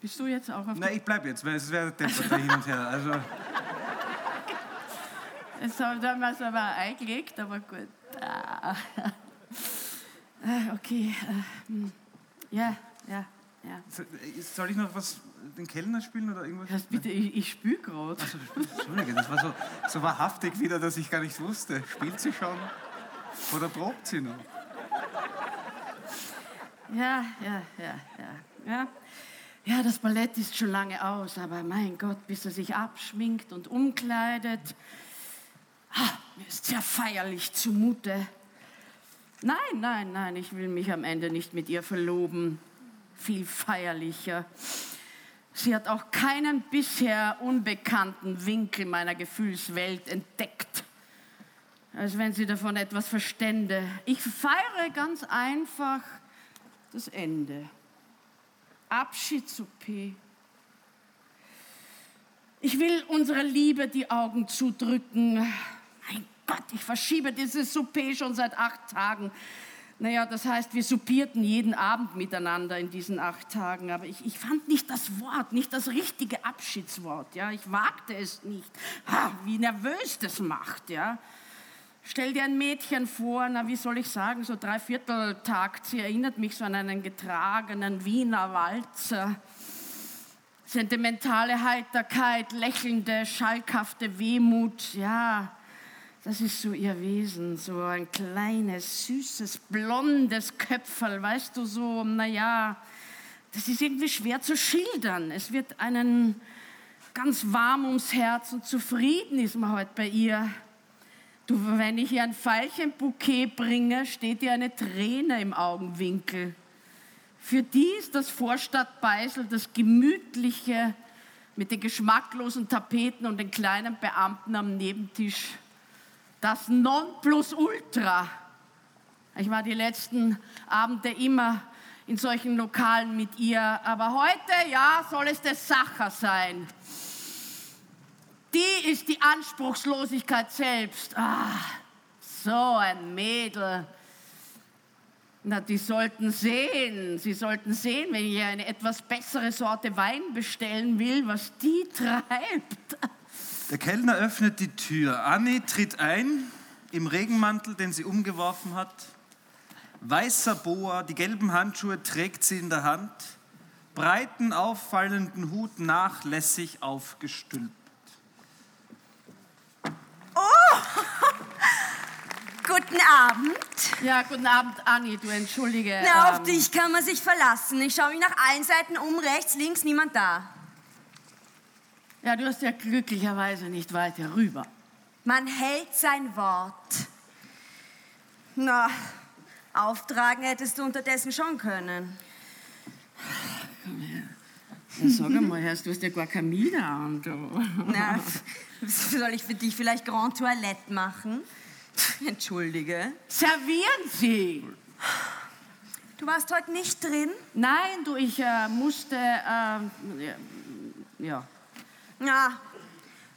Bist du jetzt auch auf Nein, ich bleib jetzt, weil es wäre deppert da hin und her. Also, Jetzt haben wir es aber eingelegt, aber gut. Ah. Ah, Okay. äh, hm. Ja, ja, ja. soll ich noch was, den Kellner spielen oder irgendwas? Hörst bitte, ich, ich spüle gerade. Also, Entschuldige, das war so, so wahrhaftig wieder, dass ich gar nicht wusste. Spielt sie schon? Oder probt sie noch? Ja, ja, ja, ja, ja. Ja, das Ballett ist schon lange aus, aber mein Gott, bis er sich abschminkt und umkleidet. Ah, mir ist sehr feierlich zumute. Nein, nein, nein, ich will mich am Ende nicht mit ihr verloben. Viel feierlicher. Sie hat auch keinen bisher unbekannten Winkel meiner Gefühlswelt entdeckt, als wenn sie davon etwas verstände. Ich feiere ganz einfach das Ende. Abschiedssuppe. Ich will unserer Liebe die Augen zudrücken. Gott, ich verschiebe dieses Souper schon seit acht Tagen. Naja, das heißt, wir suppierten jeden Abend miteinander in diesen acht Tagen, aber ich, ich fand nicht das Wort, nicht das richtige Abschiedswort. Ja? Ich wagte es nicht. Ha, wie nervös das macht. Ja? Stell dir ein Mädchen vor, na wie soll ich sagen, so Dreivierteltakt. Sie erinnert mich so an einen getragenen Wiener Walzer. Sentimentale Heiterkeit, lächelnde, schalkhafte Wehmut, ja, das ist so ihr Wesen, so ein kleines, süßes, blondes Köpferl, weißt du, so, naja, das ist irgendwie schwer zu schildern. Es wird einen ganz warm ums Herz und zufrieden ist man heute bei ihr. Du, wenn ich ihr ein Veilchenbouquet bringe, steht ihr eine Träne im Augenwinkel. Für die ist das Vorstadtbeisel das gemütliche mit den geschmacklosen Tapeten und den kleinen Beamten am Nebentisch das Nonplusultra. Ich war die letzten Abende immer in solchen Lokalen mit ihr, aber heute, ja, soll es der Sacher sein. Die ist die Anspruchslosigkeit selbst. Ah, so ein Mädel. Na, die sollten sehen, sie sollten sehen, wenn ich eine etwas bessere Sorte Wein bestellen will, was die treibt. Der Kellner öffnet die Tür. Annie tritt ein im Regenmantel, den sie umgeworfen hat. Weißer Boa, die gelben Handschuhe trägt sie in der Hand. Breiten, auffallenden Hut nachlässig aufgestülpt. Guten Abend. Ja, guten Abend, Anni, du entschuldige. Na, auf ähm, dich kann man sich verlassen. Ich schaue mich nach allen Seiten um, rechts, links, niemand da. Ja, du hast ja glücklicherweise nicht weiter rüber. Man hält sein Wort. Na, auftragen hättest du unterdessen schon können. Ja, sag einmal, Herrst, du hast ja gar keine Miene an. Du. Na, soll ich für dich vielleicht Grand Toilette machen? Entschuldige. Servieren Sie! Du warst heute nicht drin? Nein, du, ich äh, musste, ähm, ja, Ja,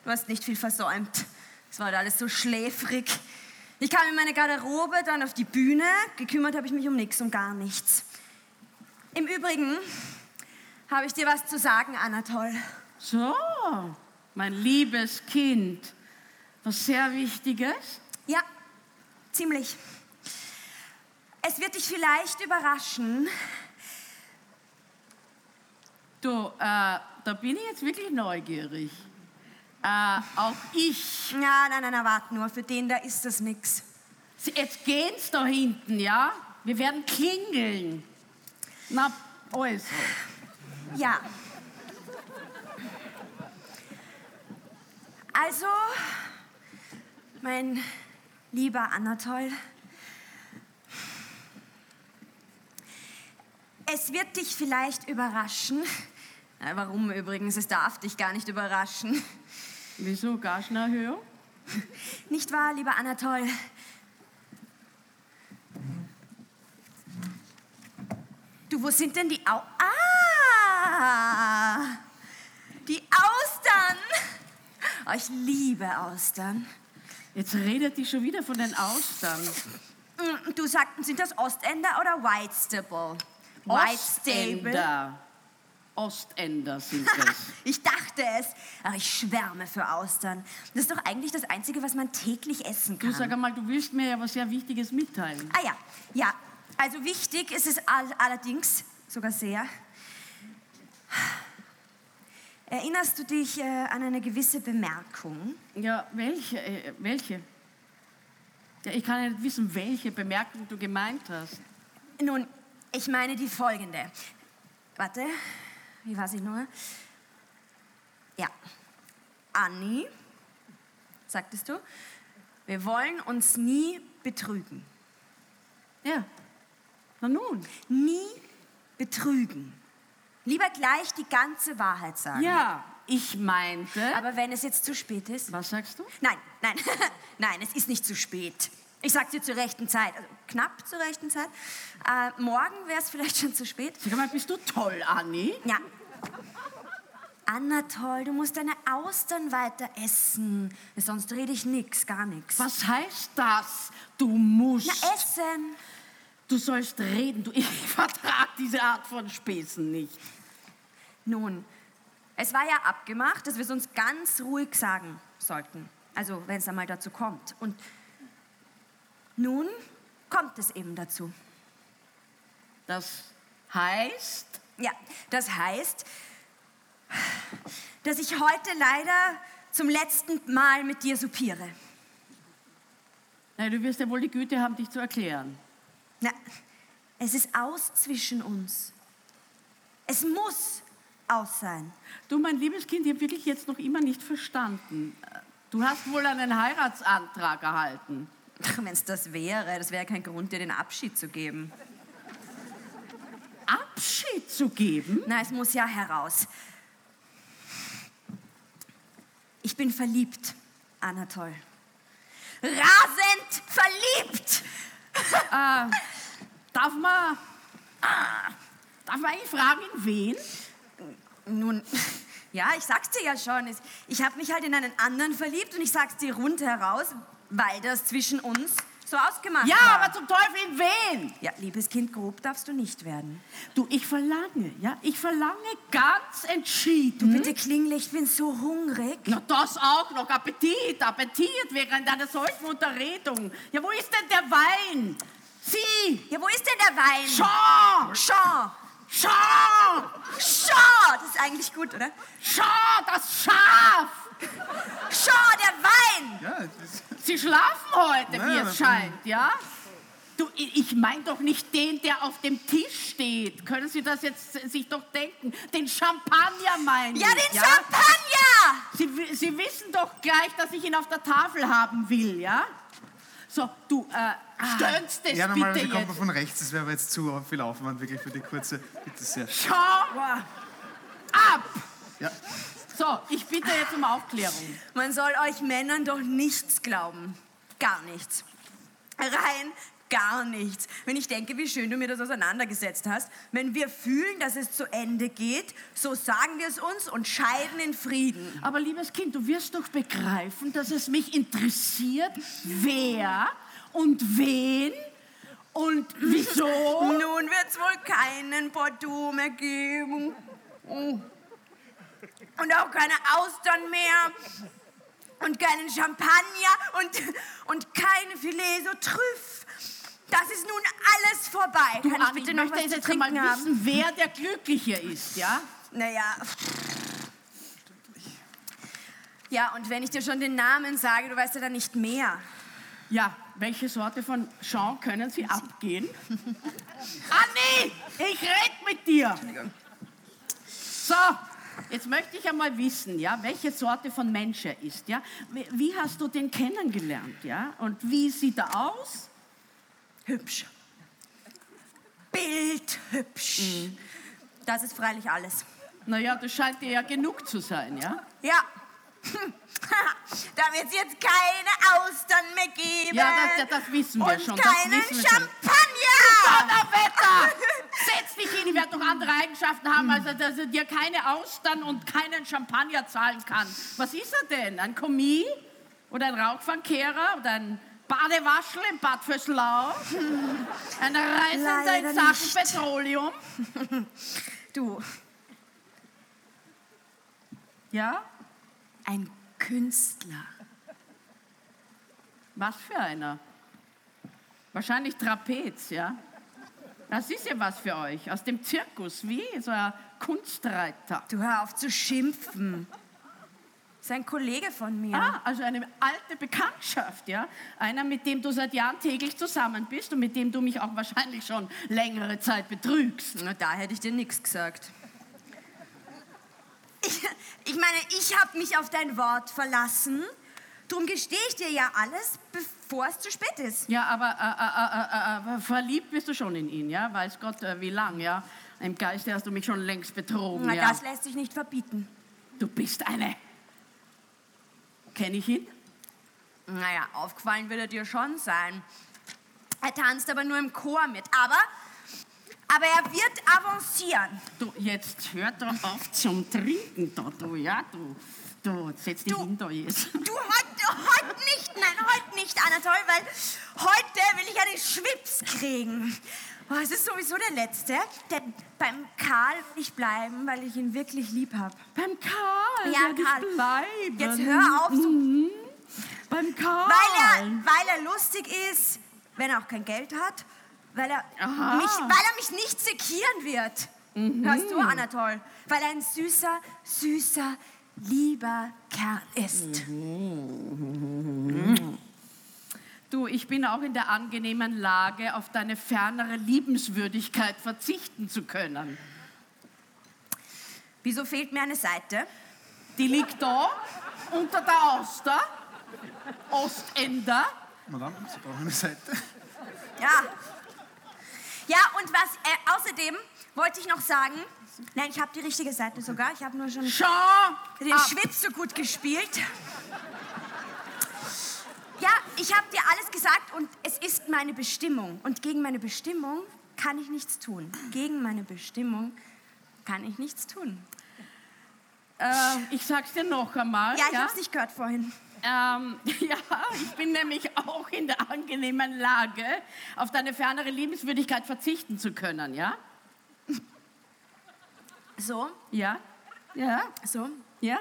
du hast nicht viel versäumt. Es war halt alles so schläfrig. Ich kam in meine Garderobe, dann auf die Bühne. Gekümmert habe ich mich um nichts, um gar nichts. Im Übrigen habe ich dir was zu sagen, Anatol. So, mein liebes Kind, was sehr Wichtiges. Ja, ziemlich. Es wird dich vielleicht überraschen. Du, äh, da bin ich jetzt wirklich neugierig. Äh, auch ich. Ja, nein, nein, nein, warte nur. Für den da ist das nix. Sie- Jetzt gehen's da hinten, ja? Wir werden klingeln. Na, also. Ja. Also, mein lieber Anatol, es wird dich vielleicht überraschen. Na, warum übrigens? Es darf dich gar nicht überraschen. Wieso Gagenerhöhung? Nicht wahr, lieber Anatol? Du, wo sind denn die Au... Ah! Die Austern! Oh, ich liebe Austern. Jetzt redet die schon wieder von den Austern. Mm, Du sagten, sind das Ostender oder Whitestable? Ostender. Ostender sind das. Ich dachte es, aber ich schwärme für Austern. Das ist doch eigentlich das Einzige, was man täglich essen Du kann. sag einmal, du willst mir ja was sehr Wichtiges mitteilen. Ah ja, ja. Also wichtig ist es all allerdings, sogar sehr. Erinnerst du dich äh, an eine gewisse Bemerkung? Ja, welche? Äh, welche? Ja, ich kann ja nicht wissen, welche Bemerkung du gemeint hast. Nun, ich meine die folgende. Warte, wie war sie nur? Ja. Anni, sagtest du, wir wollen uns nie betrügen. Ja. Na nun. Nie betrügen. Lieber gleich die ganze Wahrheit sagen. Ja, ich meinte. Aber wenn es jetzt zu spät ist? was sagst du? Nein, nein, nein, es ist nicht zu spät. Ich sag's dir zur rechten Zeit, also knapp zur rechten Zeit. Äh, morgen wäre es vielleicht schon zu spät. Sag mal, bist du toll, Anni? Ja. Anna, toll, du musst deine Austern weiter essen. Sonst rede ich nix, gar nix. Was heißt das? Du musst. Na, essen. Du sollst reden. Du, ich vertrag diese Art von Späßen nicht. Nun, es war ja abgemacht, dass wir es uns ganz ruhig sagen sollten. Also, wenn es einmal dazu kommt. Und nun kommt es eben dazu. Das heißt, Ja, das heißt, dass ich heute leider zum letzten Mal mit dir supiere. na, du wirst ja wohl die Güte haben, dich zu erklären. Na, es ist aus zwischen uns. Es muss aus sein. Du, mein liebes Kind, ich habe wirklich jetzt noch immer nicht verstanden. Du hast wohl einen Heiratsantrag erhalten. Wenn es das wäre, das wäre kein Grund, dir den Abschied zu geben. Abschied zu geben? Na, es muss ja heraus. Ich bin verliebt, Anatol. Rasend verliebt! Darf man, darf man eigentlich fragen, in wen? Nun, ja, ich sag's dir ja schon. Ich habe mich halt in einen anderen verliebt und ich sag's dir rundheraus, weil das zwischen uns so ausgemacht Ja, war. aber zum Teufel in wen? Ja, liebes Kind, grob darfst du nicht werden. Du, ich verlange, ja, ich verlange ganz entschieden. Bitte klingle, ich bin so hungrig. Na, das auch noch. Appetit, Appetit während einer solchen Unterredung. Ja, wo ist denn der Wein? Sie! Ja, wo ist denn der Wein? Schau! Schau! Schau! Schau! Das ist eigentlich gut, oder? Schau, das Schaf! Schau, der Wein! Ja, das, Sie schlafen heute, wie Ja, es das- scheint, ja? Du, ich meine doch nicht den, der auf dem Tisch steht. Können Sie das jetzt sich doch denken? Den Champagner meine Ja, den Champagner! Sie, Sie wissen doch gleich, dass ich ihn auf der Tafel haben will, ja? So, du, äh, stönst es Ja, bitte normalerweise kommt man jetzt. von rechts, das wäre aber jetzt zu viel Aufwand wirklich für die kurze. Bitte sehr. Schau ab! Ja. So, ich bitte jetzt um Aufklärung. Man soll euch Männern doch nichts glauben. Gar nichts. Rein gar nichts. Wenn ich denke, wie schön du mir das auseinandergesetzt hast. Wenn wir fühlen, dass es zu Ende geht, so sagen wir es uns und scheiden in Frieden. Aber liebes Kind, du wirst doch begreifen, dass es mich interessiert, wer und wen und wieso. Nun wird es wohl keinen Bordeaux mehr geben. Oh. Und auch keine Austern mehr. Und keinen Champagner und, und kein Filet so trüff. Das ist nun alles vorbei. Du, Kann ich Anni, bitte ich noch möchte was jetzt zu einmal haben? wissen, wer der Glückliche ist, ja? Naja. Ja, und wenn ich dir schon den Namen sage, du weißt ja dann nicht mehr. Ja, welche Sorte von Jean können Sie abgehen? Anni, ich red mit dir. So, jetzt möchte ich einmal wissen, ja, welche Sorte von Mensch er ist, ja? Wie- hast du den kennengelernt, ja? Und wie sieht er aus? Hübsch. Bildhübsch. Das ist freilich alles. Naja, das scheint dir ja genug zu sein, ja? Ja. da wird es jetzt keine Austern mehr geben. Ja, das, das, das wissen wir Und schon. Das keinen. Champagner. Donnerwetter! Setz dich hin, ich werde doch andere Eigenschaften haben, als dass er dir keine Austern und keinen Champagner zahlen kann. Was ist er denn? Ein Kommis? Oder ein Rauchfangkehrer? Oder ein Badewaschel im Bad Vöslau? Ein Reisender in Sachen nicht. Petroleum? Du, Ja? ein Künstler. Was für einer? Wahrscheinlich Trapez, ja? Das ist ja was für euch. Aus dem Zirkus, wie so ein Kunstreiter. Du hör auf zu schimpfen. Ist ein Kollege von mir. Ah, also eine alte Bekanntschaft, ja? Einer, mit dem du seit Jahren täglich zusammen bist und mit dem du mich auch wahrscheinlich schon längere Zeit betrügst. Na, da hätte ich dir nichts gesagt. Ich, ich meine, ich habe mich auf dein Wort verlassen. Darum gestehe ich dir ja alles, bevor es zu spät ist. Ja, aber äh, äh, äh, äh, verliebt bist du schon in ihn, ja? Weiß Gott, äh, wie lang, ja? Im Geiste hast du mich schon längst betrogen, Na, ja? das lässt sich nicht verbieten. Du bist eine. Kenn ich ihn? Naja, aufgefallen wird er dir schon sein. Er tanzt aber nur im Chor mit. Aber, aber er wird avancieren. Du, jetzt hör doch auf zum Trinken da, du, ja? Du, du setz dich Du- hin da jetzt. Du, heute, heute nicht, nein, heute nicht, Anatol, weil heute will ich einen Schwips kriegen. Oh, es ist sowieso der Letzte. Denn beim Karl will ich bleiben, weil ich ihn wirklich lieb habe. Beim Karl Ja, Karl. bleiben. Jetzt hör auf, so, Mhm. Beim Karl. weil, er, weil er lustig ist, wenn er auch kein Geld hat, weil er, Aha. mich, weil er mich nicht sekieren wird. Hörst du, Anatol? Weil er ein süßer, süßer, lieber Kerl ist. Du, ich bin auch in der angenehmen Lage, auf deine fernere Liebenswürdigkeit verzichten zu können. Wieso fehlt mir eine Seite? Die liegt da, unter der Auster, Ostender. Madame, Sie brauchen eine Seite. Ja. Ja, und was, äh, außerdem wollte ich noch sagen, nein, ich habe die richtige Seite sogar, ich habe nur schon Schau den ab. Schwitz so gut gespielt. Ja, ich habe dir alles gesagt und es ist meine Bestimmung. Und gegen meine Bestimmung kann ich nichts tun. Gegen meine Bestimmung kann ich nichts tun. Äh, ich sag's dir noch einmal. Ja, ich hab's nicht gehört vorhin. Ähm, ja, ich bin nämlich auch in der angenehmen Lage, auf deine fernere Liebenswürdigkeit verzichten zu können, ja? So, Ja? Ja? so. Ja?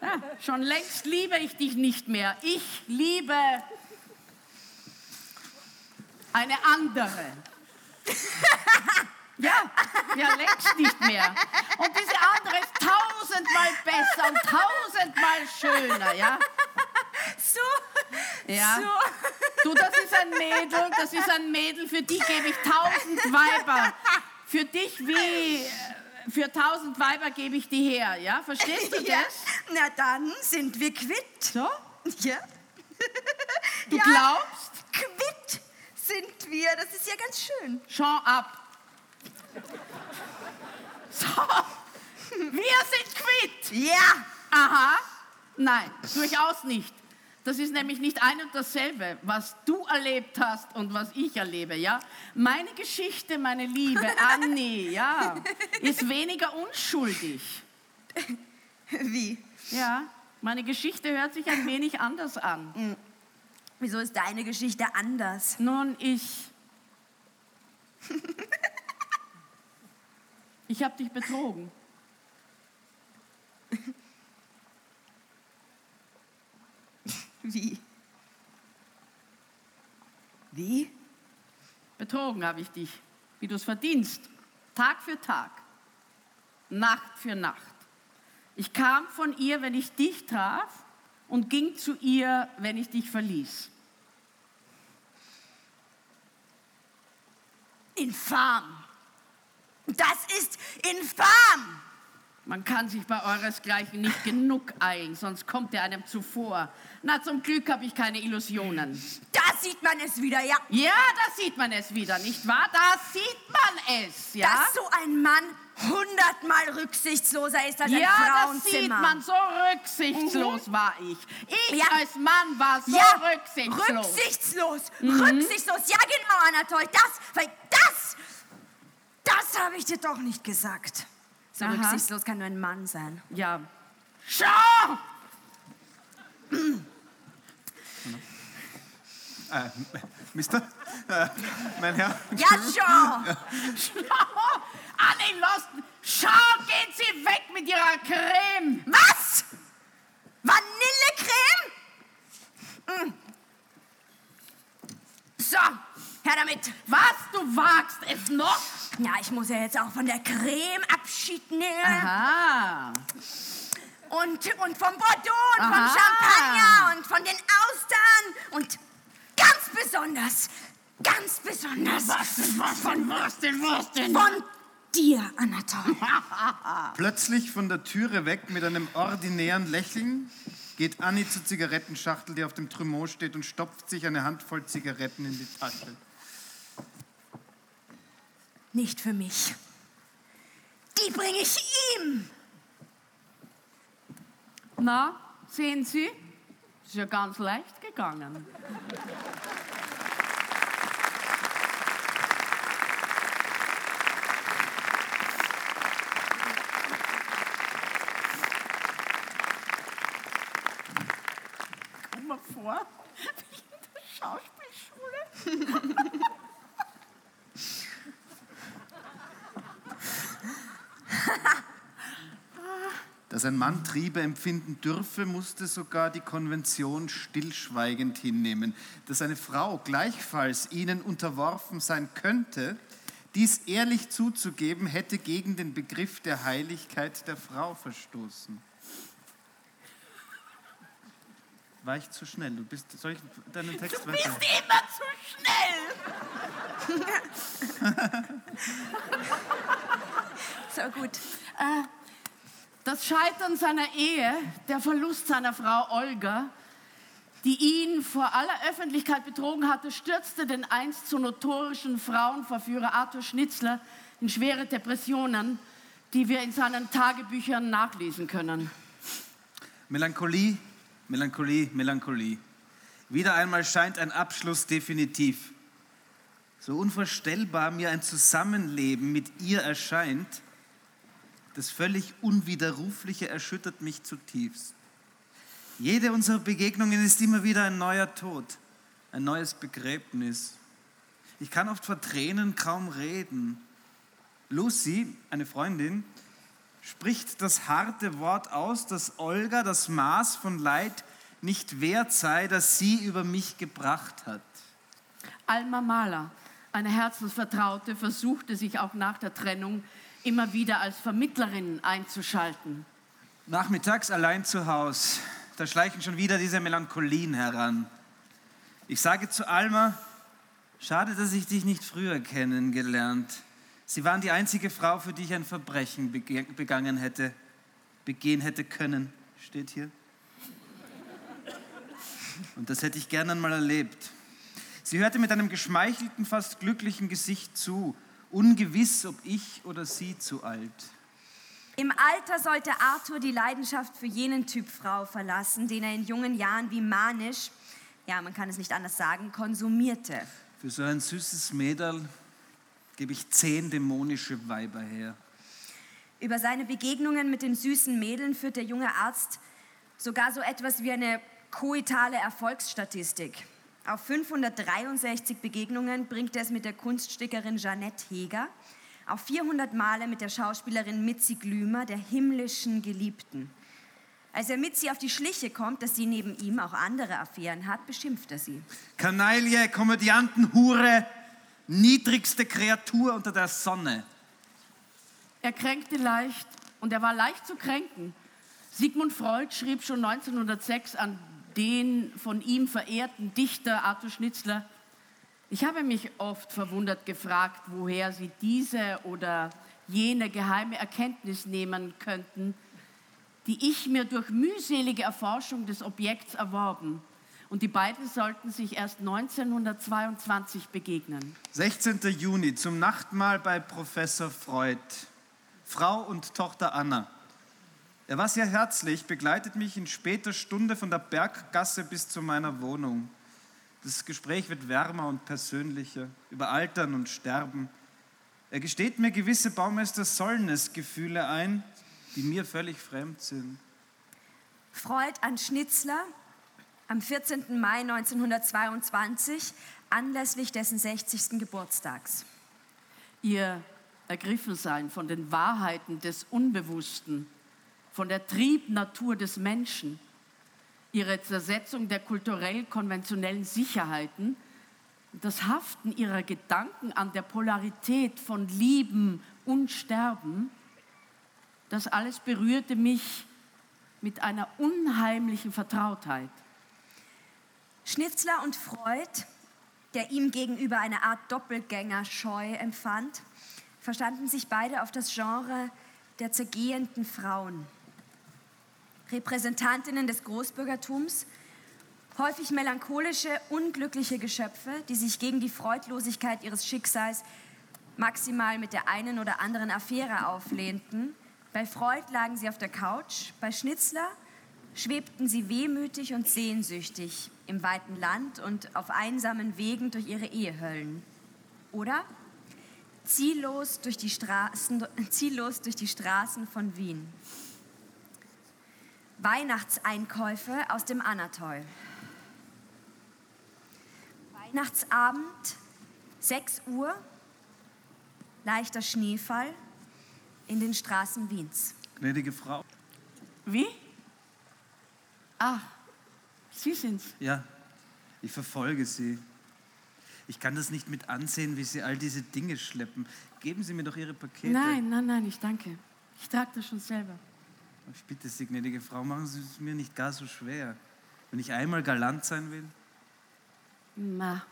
ja? Schon längst liebe ich dich nicht mehr. Ich liebe eine andere. Ja, ja, längst nicht mehr. Und diese andere ist tausendmal besser und tausendmal schöner, ja? So, Ja. so. Du, das ist ein Mädel, das ist ein Mädel, für die gebe ich tausend Weiber. Für dich wie, äh, für tausend Weiber gebe ich die her, ja? Verstehst du Ja, das? na dann sind wir quitt. So? Ja. Du Ja. glaubst? Quitt sind wir. Das ist ja ganz schön. Schau ab. So, wir sind quitt. Ja. Aha. Nein, durchaus nicht. Das ist nämlich nicht ein und dasselbe, was du erlebt hast und was ich erlebe, ja? Meine Geschichte, meine Liebe, Anni, ja, ist weniger unschuldig. Wie? Ja, meine Geschichte hört sich ein wenig anders an. Wieso ist deine Geschichte anders? Nun, ich. Ich habe dich betrogen. Wie? Wie? Betrogen habe ich dich, wie du es verdienst. Tag für Tag, Nacht für Nacht. Ich kam von ihr, wenn ich dich traf, und ging zu ihr, wenn ich dich verließ. Infam. Das ist infam. Man kann sich bei euresgleichen nicht genug eilen, sonst kommt er einem zuvor. Na, zum Glück habe ich keine Illusionen. Da sieht man es wieder, ja. Ja, da sieht man es wieder, nicht wahr? Da sieht man es, ja? Dass so ein Mann hundertmal rücksichtsloser ist als ein ja, das Frauenzimmer. sieht man, so rücksichtslos war ich. Ich Ja. als Mann war so ja, rücksichtslos. Mhm. Rücksichtslos. Rücksichtslos. Ja, genau, Anatol. Das, weil das, das habe ich dir doch nicht gesagt. So Aha. rücksichtslos kann nur ein Mann sein. Ja. Schau! Äh, Mister? Äh, mein Herr? Ja, schon. Schau! Anni, los! Schau, geht sie weg mit ihrer Creme! Was? Vanillecreme? Mm. So, her damit. Was, du wagst es noch? Ja, ich muss ja jetzt auch von der Creme Abschied nehmen. Aha. Und, und vom Bordeaux und vom Aha. Champagner und von den Austern und ganz besonders, ganz besonders Was denn, was denn, was denn, was denn? von dir, Anatol. Plötzlich von der Türe weg mit einem ordinären Lächeln geht Annie zur Zigarettenschachtel, die auf dem Trumeau steht, und stopft sich eine Handvoll Zigaretten in die Tasche. Nicht für mich. Die bringe ich ihm. Na, sehen Sie? Ist ja ganz leicht gegangen. Dass ein Mann Triebe empfinden dürfe, musste sogar die Konvention stillschweigend hinnehmen. Dass eine Frau gleichfalls ihnen unterworfen sein könnte, dies ehrlich zuzugeben, hätte gegen den Begriff der Heiligkeit der Frau verstoßen. War ich zu schnell? Du bist, soll ich deinen Text Du bist weiter? immer zu schnell. So gut. Äh, Das Scheitern seiner Ehe, der Verlust seiner Frau Olga, die ihn vor aller Öffentlichkeit betrogen hatte, stürzte den einst so notorischen Frauenverführer Arthur Schnitzler in schwere Depressionen, die wir in seinen Tagebüchern nachlesen können. Melancholie, Melancholie, Melancholie. Wieder einmal scheint ein Abschluss definitiv. So unvorstellbar mir ein Zusammenleben mit ihr erscheint, das völlig Unwiderrufliche erschüttert mich zutiefst. Jede unserer Begegnungen ist immer wieder ein neuer Tod, ein neues Begräbnis. Ich kann oft vor Tränen kaum reden. Lucy, eine Freundin, spricht das harte Wort aus, dass Olga das Maß von Leid nicht wert sei, das sie über mich gebracht hat. Alma Mahler, eine Herzensvertraute, versuchte sich auch nach der Trennung immer wieder als Vermittlerin einzuschalten. Nachmittags allein zu Hause, da schleichen schon wieder diese Melancholien heran. Ich sage zu Alma, schade, dass ich dich nicht früher kennengelernt. Sie waren die einzige Frau, für die ich ein Verbrechen begangen hätte, begehen hätte können, steht hier. Und das hätte ich gern einmal erlebt. Sie hörte mit einem geschmeichelten, fast glücklichen Gesicht zu, ungewiss, ob ich oder sie zu alt. Im Alter sollte Arthur die Leidenschaft für jenen Typ Frau verlassen, den er in jungen Jahren wie manisch, ja, man kann es nicht anders sagen, konsumierte. Für so ein süßes Mädel gebe ich zehn dämonische Weiber her. Über seine Begegnungen mit den süßen Mädeln führt der junge Arzt sogar so etwas wie eine koitale Erfolgsstatistik. Auf 563 Begegnungen bringt er es mit der Kunststickerin Jeanette Heger, auf 400 Male mit der Schauspielerin Mitzi Glümer, der himmlischen Geliebten. Als er Mitzi auf die Schliche kommt, dass sie neben ihm auch andere Affären hat, beschimpft er sie. Kanaille, Komödianten, Hure, niedrigste Kreatur unter der Sonne. Er kränkte leicht und er war leicht zu kränken. Sigmund Freud schrieb schon 1906 an den von ihm verehrten Dichter Arthur Schnitzler, ich habe mich oft verwundert gefragt, woher Sie diese oder jene geheime Erkenntnis nehmen könnten, die ich mir durch mühselige Erforschung des Objekts erworben. Und die beiden sollten sich erst 1922 begegnen. 16. Juni zum Nachtmahl bei Professor Freud. Frau und Tochter Anna. Er war sehr herzlich, begleitet mich in später Stunde von der Berggasse bis zu meiner Wohnung. Das Gespräch wird wärmer und persönlicher, über Altern und Sterben. Er gesteht mir gewisse Baumeister Sollnes-Gefühle ein, die mir völlig fremd sind. Freud an Schnitzler am 14. Mai 1922 anlässlich dessen 60. Geburtstags. Ihr Ergriffensein von den Wahrheiten des Unbewussten, von der Triebnatur des Menschen, ihre Zersetzung der kulturell konventionellen Sicherheiten, das Haften ihrer Gedanken an der Polarität von Lieben und Sterben, das alles berührte mich mit einer unheimlichen Vertrautheit. Schnitzler und Freud, der ihm gegenüber eine Art Doppelgängerscheu empfand, verstanden sich beide auf das Genre der zergehenden Frauen. Repräsentantinnen des Großbürgertums, häufig melancholische, unglückliche Geschöpfe, die sich gegen die Freudlosigkeit ihres Schicksals maximal mit der einen oder anderen Affäre auflehnten. Bei Freud lagen sie auf der Couch, bei Schnitzler schwebten sie wehmütig und sehnsüchtig im weiten Land und auf einsamen Wegen durch ihre Ehehöllen. Oder ziellos durch die Straßen, ziellos durch die Straßen von Wien. Weihnachtseinkäufe aus dem Anatol. Weihnachtsabend, 6 Uhr, leichter Schneefall in den Straßen Wiens. Gnädige Frau. Wie? Ah, Sie sind's. Ja, ich verfolge Sie. Ich kann das nicht mit ansehen, wie Sie all diese Dinge schleppen. Geben Sie mir doch Ihre Pakete. Nein, nein, nein, ich danke. Ich trage das schon selber. Ich bitte Sie, gnädige Frau, machen Sie es mir nicht gar so schwer. Wenn ich einmal galant sein will, Na,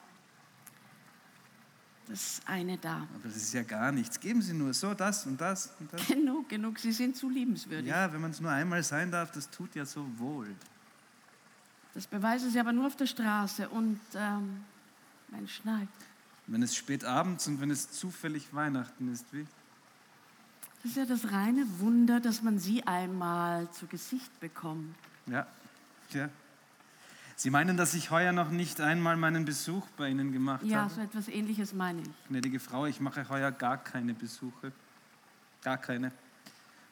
das eine da. Aber das ist ja gar nichts. Geben Sie nur so das und das und das. Genug, genug, Sie sind zu liebenswürdig. Ja, wenn man es nur einmal sein darf, das tut ja so wohl. Das beweisen Sie aber nur auf der Straße und ähm, mein Schneid. Wenn es spät abends und wenn es zufällig Weihnachten ist, wie? Das ist ja das reine Wunder, dass man Sie einmal zu Gesicht bekommt. Ja, ja. Sie meinen, dass ich heuer noch nicht einmal meinen Besuch bei Ihnen gemacht Ja, habe? so etwas Ähnliches meine ich. Gnädige Frau, ich mache heuer gar keine Besuche. Gar keine.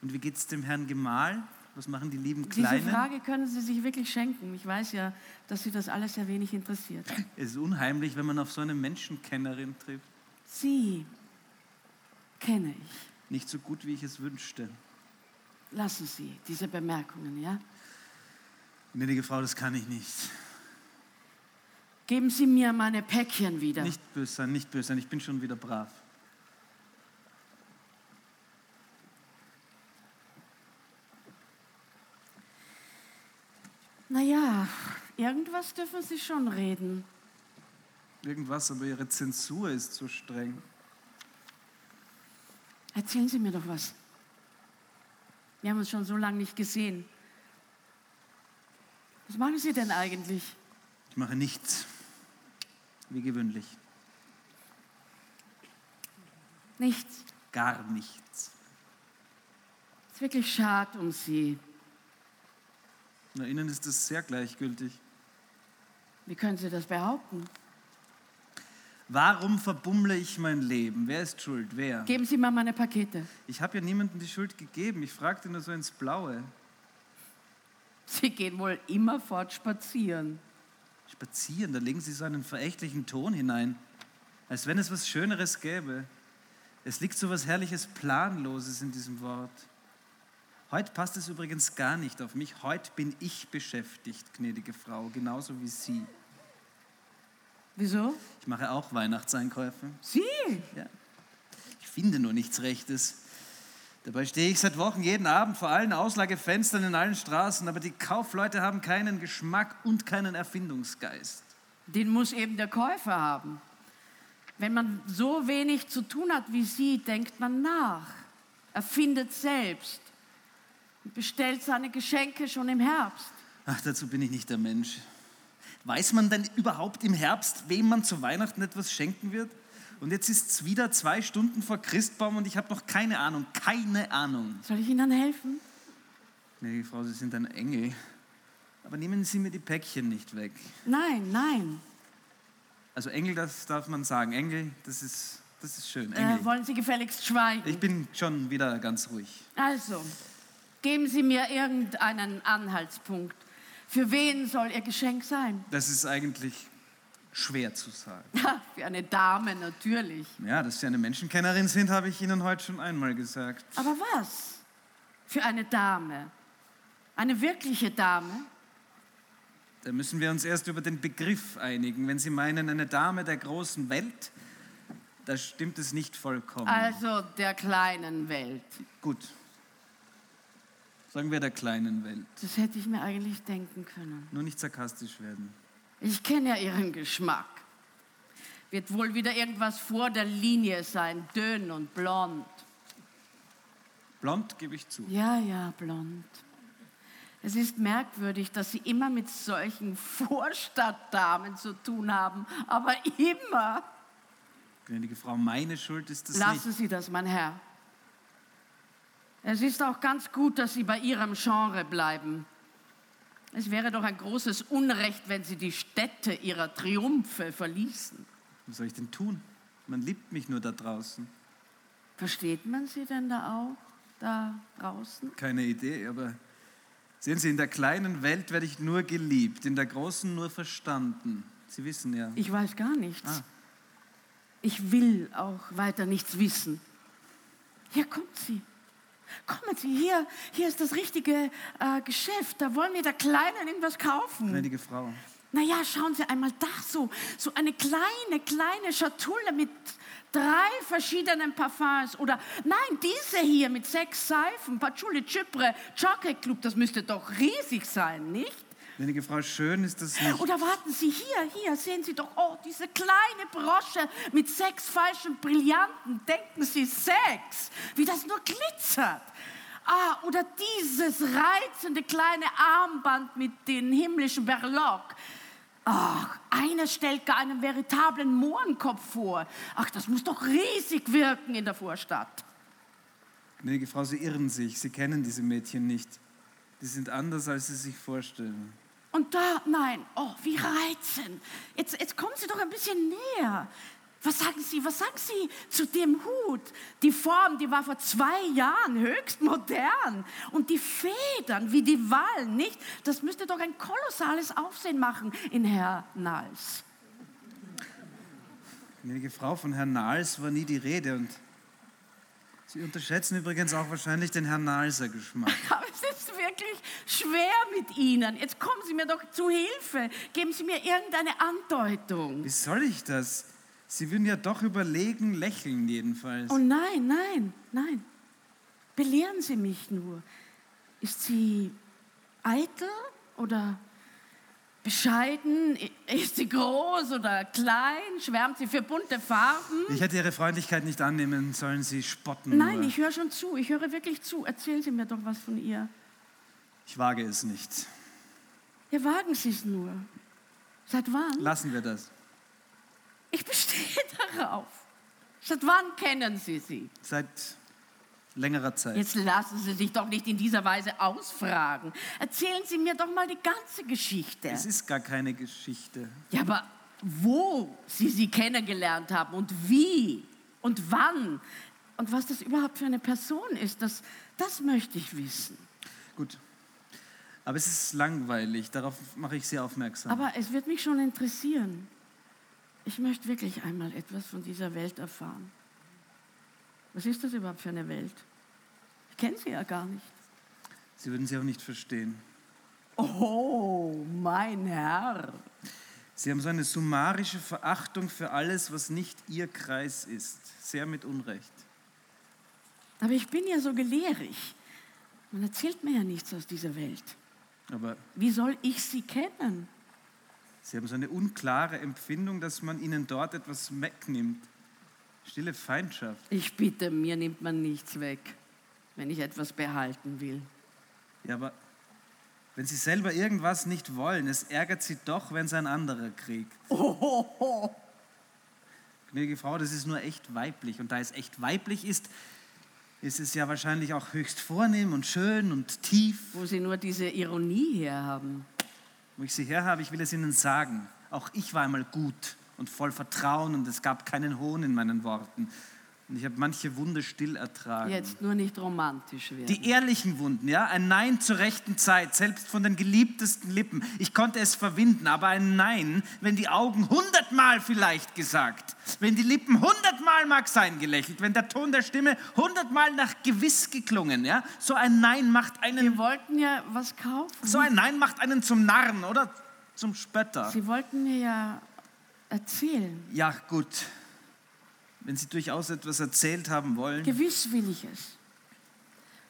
Und wie geht es dem Herrn Gemahl? Was machen die lieben Diese Kleinen? Frage können Sie sich wirklich schenken. Ich weiß ja, dass Sie das alles sehr wenig interessiert. Es ist unheimlich, wenn man auf so eine Menschenkennerin trifft. Sie kenne ich. Nicht so gut, wie ich es wünschte. Lassen Sie diese Bemerkungen, ja? Gnädige Frau, das kann ich nicht. Geben Sie mir meine Päckchen wieder. Nicht böse sein, nicht böse sein. Ich bin schon wieder brav. Naja, irgendwas dürfen Sie schon reden. Irgendwas, aber Ihre Zensur ist so streng. Erzählen Sie mir doch was. Wir haben uns schon so lange nicht gesehen. Was machen Sie denn eigentlich? Ich mache nichts. Wie gewöhnlich. Nichts. Gar nichts. ist wirklich schade um Sie. Na, Ihnen ist das sehr gleichgültig. Wie können Sie das behaupten? Warum verbummle ich mein Leben? Wer ist schuld? Wer? Geben Sie mal meine Pakete. Ich habe ja niemandem die Schuld gegeben. Ich fragte nur so ins Blaue. Sie gehen wohl immerfort spazieren. Spazieren, da legen Sie so einen verächtlichen Ton hinein. Als wenn es was Schöneres gäbe. Es liegt so was Herrliches Planloses in diesem Wort. Heute passt es übrigens gar nicht auf mich. Heute bin ich beschäftigt, gnädige Frau, genauso wie Sie. Wieso? Ich mache auch Weihnachtseinkäufe. Sie? Ja. Ich finde nur nichts Rechtes. Dabei stehe ich seit Wochen jeden Abend vor allen Auslagefenstern in allen Straßen, aber die Kaufleute haben keinen Geschmack und keinen Erfindungsgeist. Den muss eben der Käufer haben. Wenn man so wenig zu tun hat wie Sie, denkt man nach, erfindet selbst und bestellt seine Geschenke schon im Herbst. Ach, dazu bin ich nicht der Mensch. Weiß man denn überhaupt im Herbst, wem man zu Weihnachten etwas schenken wird? Und jetzt ist es wieder zwei Stunden vor Christbaum und ich habe noch keine Ahnung, keine Ahnung. Soll ich Ihnen helfen? Nee, Frau, Sie sind ein Engel. Aber nehmen Sie mir die Päckchen nicht weg. Nein, nein. Also Engel, das darf man sagen. Engel, das ist, das ist schön. Äh, Engel. wollen Sie gefälligst schweigen? Ich bin schon wieder ganz ruhig. Also, geben Sie mir irgendeinen Anhaltspunkt. Für wen soll Ihr Geschenk sein? Das ist eigentlich schwer zu sagen. Für eine Dame natürlich. Ja, dass Sie eine Menschenkennerin sind, habe ich Ihnen heute schon einmal gesagt. Aber was? Für eine Dame? Eine wirkliche Dame? Da müssen wir uns erst über den Begriff einigen. Wenn Sie meinen, eine Dame der großen Welt, da stimmt es nicht vollkommen. Also der kleinen Welt. Gut. Sagen wir der kleinen Welt. Das hätte ich mir eigentlich denken können. Nur nicht sarkastisch werden. Ich kenne ja Ihren Geschmack. Wird wohl wieder irgendwas vor der Linie sein, dünn und blond. Blond gebe ich zu. Ja, ja, blond. Es ist merkwürdig, dass Sie immer mit solchen Vorstadtdamen zu tun haben, aber immer. Gnädige Frau, meine Schuld ist es Lassen nicht. Sie das, mein Herr. Es ist auch ganz gut, dass Sie bei Ihrem Genre bleiben. Es wäre doch ein großes Unrecht, wenn Sie die Stätte Ihrer Triumphe verließen. Was soll ich denn tun? Man liebt mich nur da draußen. Versteht man Sie denn da auch, da draußen? Keine Idee, aber sehen Sie, in der kleinen Welt werde ich nur geliebt, in der großen nur verstanden. Sie wissen ja. Ich weiß gar nichts. Ah. Ich will auch weiter nichts wissen. Hier kommt sie. Kommen Sie, hier, hier ist das richtige äh, Geschäft. Da wollen wir der Kleinen irgendwas kaufen. Gnädige Frau. Naja, schauen Sie einmal da so. So eine kleine, kleine Schatulle mit drei verschiedenen Parfums. Oder nein, diese hier mit sechs Seifen. Patchouli, Chypre, Chocolate Club. Das müsste doch riesig sein, nicht? Gnädige Frau, schön ist das nicht. Oder warten Sie, hier, hier, sehen Sie doch, oh, diese kleine Brosche mit sechs falschen Brillanten. Denken Sie, sechs, wie das nur glitzert. Ah, oder dieses reizende kleine Armband mit den himmlischen Berlock. Ach, einer stellt gar einen veritablen Mohrenkopf vor. Ach, das muss doch riesig wirken in der Vorstadt. Gnädige Frau, Sie irren sich. Sie kennen diese Mädchen nicht. Die sind anders, als Sie sich vorstellen. Und da, nein, oh, wie reizend. Jetzt, jetzt kommen Sie doch ein bisschen näher. Was sagen Sie, was sagen Sie zu dem Hut? Die Form, die war vor zwei Jahren höchst modern. Und die Federn, wie die Wallen, nicht? Das müsste doch ein kolossales Aufsehen machen in Herr Nals. Gnädige Frau, von Herrn Nahls war nie die Rede und Sie unterschätzen übrigens auch wahrscheinlich den Herrn Nalser Geschmack. Aber es ist wirklich schwer mit Ihnen. Jetzt kommen Sie mir doch zu Hilfe. Geben Sie mir irgendeine Andeutung. Wie soll ich das? Sie würden ja doch überlegen, lächeln jedenfalls. Oh nein, nein, nein. Belehren Sie mich nur. Ist sie eitel oder bescheiden? Ist sie groß oder klein? Schwärmt sie für bunte Farben? Ich hätte Ihre Freundlichkeit nicht annehmen sollen, Sie spotten Nein, ich höre schon zu. Ich höre wirklich zu. Erzählen Sie mir doch was von ihr. ich wage es nicht. Ja, wagen Sie es nur. Seit wann? Lassen wir das. Ich bestehe darauf. Seit wann kennen Sie sie? Seit längerer Zeit. Jetzt lassen Sie sich doch nicht in dieser Weise ausfragen. Erzählen Sie mir doch mal die ganze Geschichte. Es ist gar keine Geschichte. Ja, aber wo Sie sie kennengelernt haben und wie und wann und was das überhaupt für eine Person ist, das, das möchte ich wissen. Gut. Aber es ist langweilig, darauf mache ich Sie aufmerksam. Aber es wird mich schon interessieren. Ich möchte wirklich einmal etwas von dieser Welt erfahren. Was ist das überhaupt für eine Welt? Ich kenne sie ja gar nicht. Sie würden sie auch nicht verstehen. Oh, mein Herr. Sie haben so eine summarische Verachtung für alles, was nicht Ihr Kreis ist. Sehr mit Unrecht. Aber ich bin ja so gelehrig. Man erzählt mir ja nichts aus dieser Welt. Aber Wie soll ich sie kennen? Sie haben so eine unklare Empfindung, dass man Ihnen dort etwas wegnimmt. Stille Feindschaft. Ich bitte, mir nimmt man nichts weg, wenn ich etwas behalten will. Ja, aber wenn Sie selber irgendwas nicht wollen, es ärgert Sie doch, wenn es ein anderer kriegt. Oh, Gnädige Frau, das ist nur echt weiblich. Und da es echt weiblich ist, ist es ja wahrscheinlich auch höchst vornehm und schön und tief. Wo Sie nur diese Ironie herhaben. Wo ich sie her habe, ich will es Ihnen sagen. Auch ich war einmal gut und voll Vertrauen und es gab keinen Hohn in meinen Worten. Und ich habe manche Wunde still ertragen. Jetzt nur nicht romantisch werden. Die ehrlichen Wunden, ja, ein Nein zur rechten Zeit, selbst von den geliebtesten Lippen. Ich konnte es verwinden, aber ein Nein, wenn die Augen hundertmal vielleicht gesagt, wenn die Lippen hundertmal mag sein gelächelt, wenn der Ton der Stimme hundertmal nach gewiss geklungen, ja, so ein Nein macht einen, Wir wollten ja was kaufen. so ein Nein macht einen zum Narren oder zum Spötter. Sie wollten mir ja erzählen. Ja, gut. Wenn Sie durchaus etwas erzählt haben wollen, Gewiss will ich es.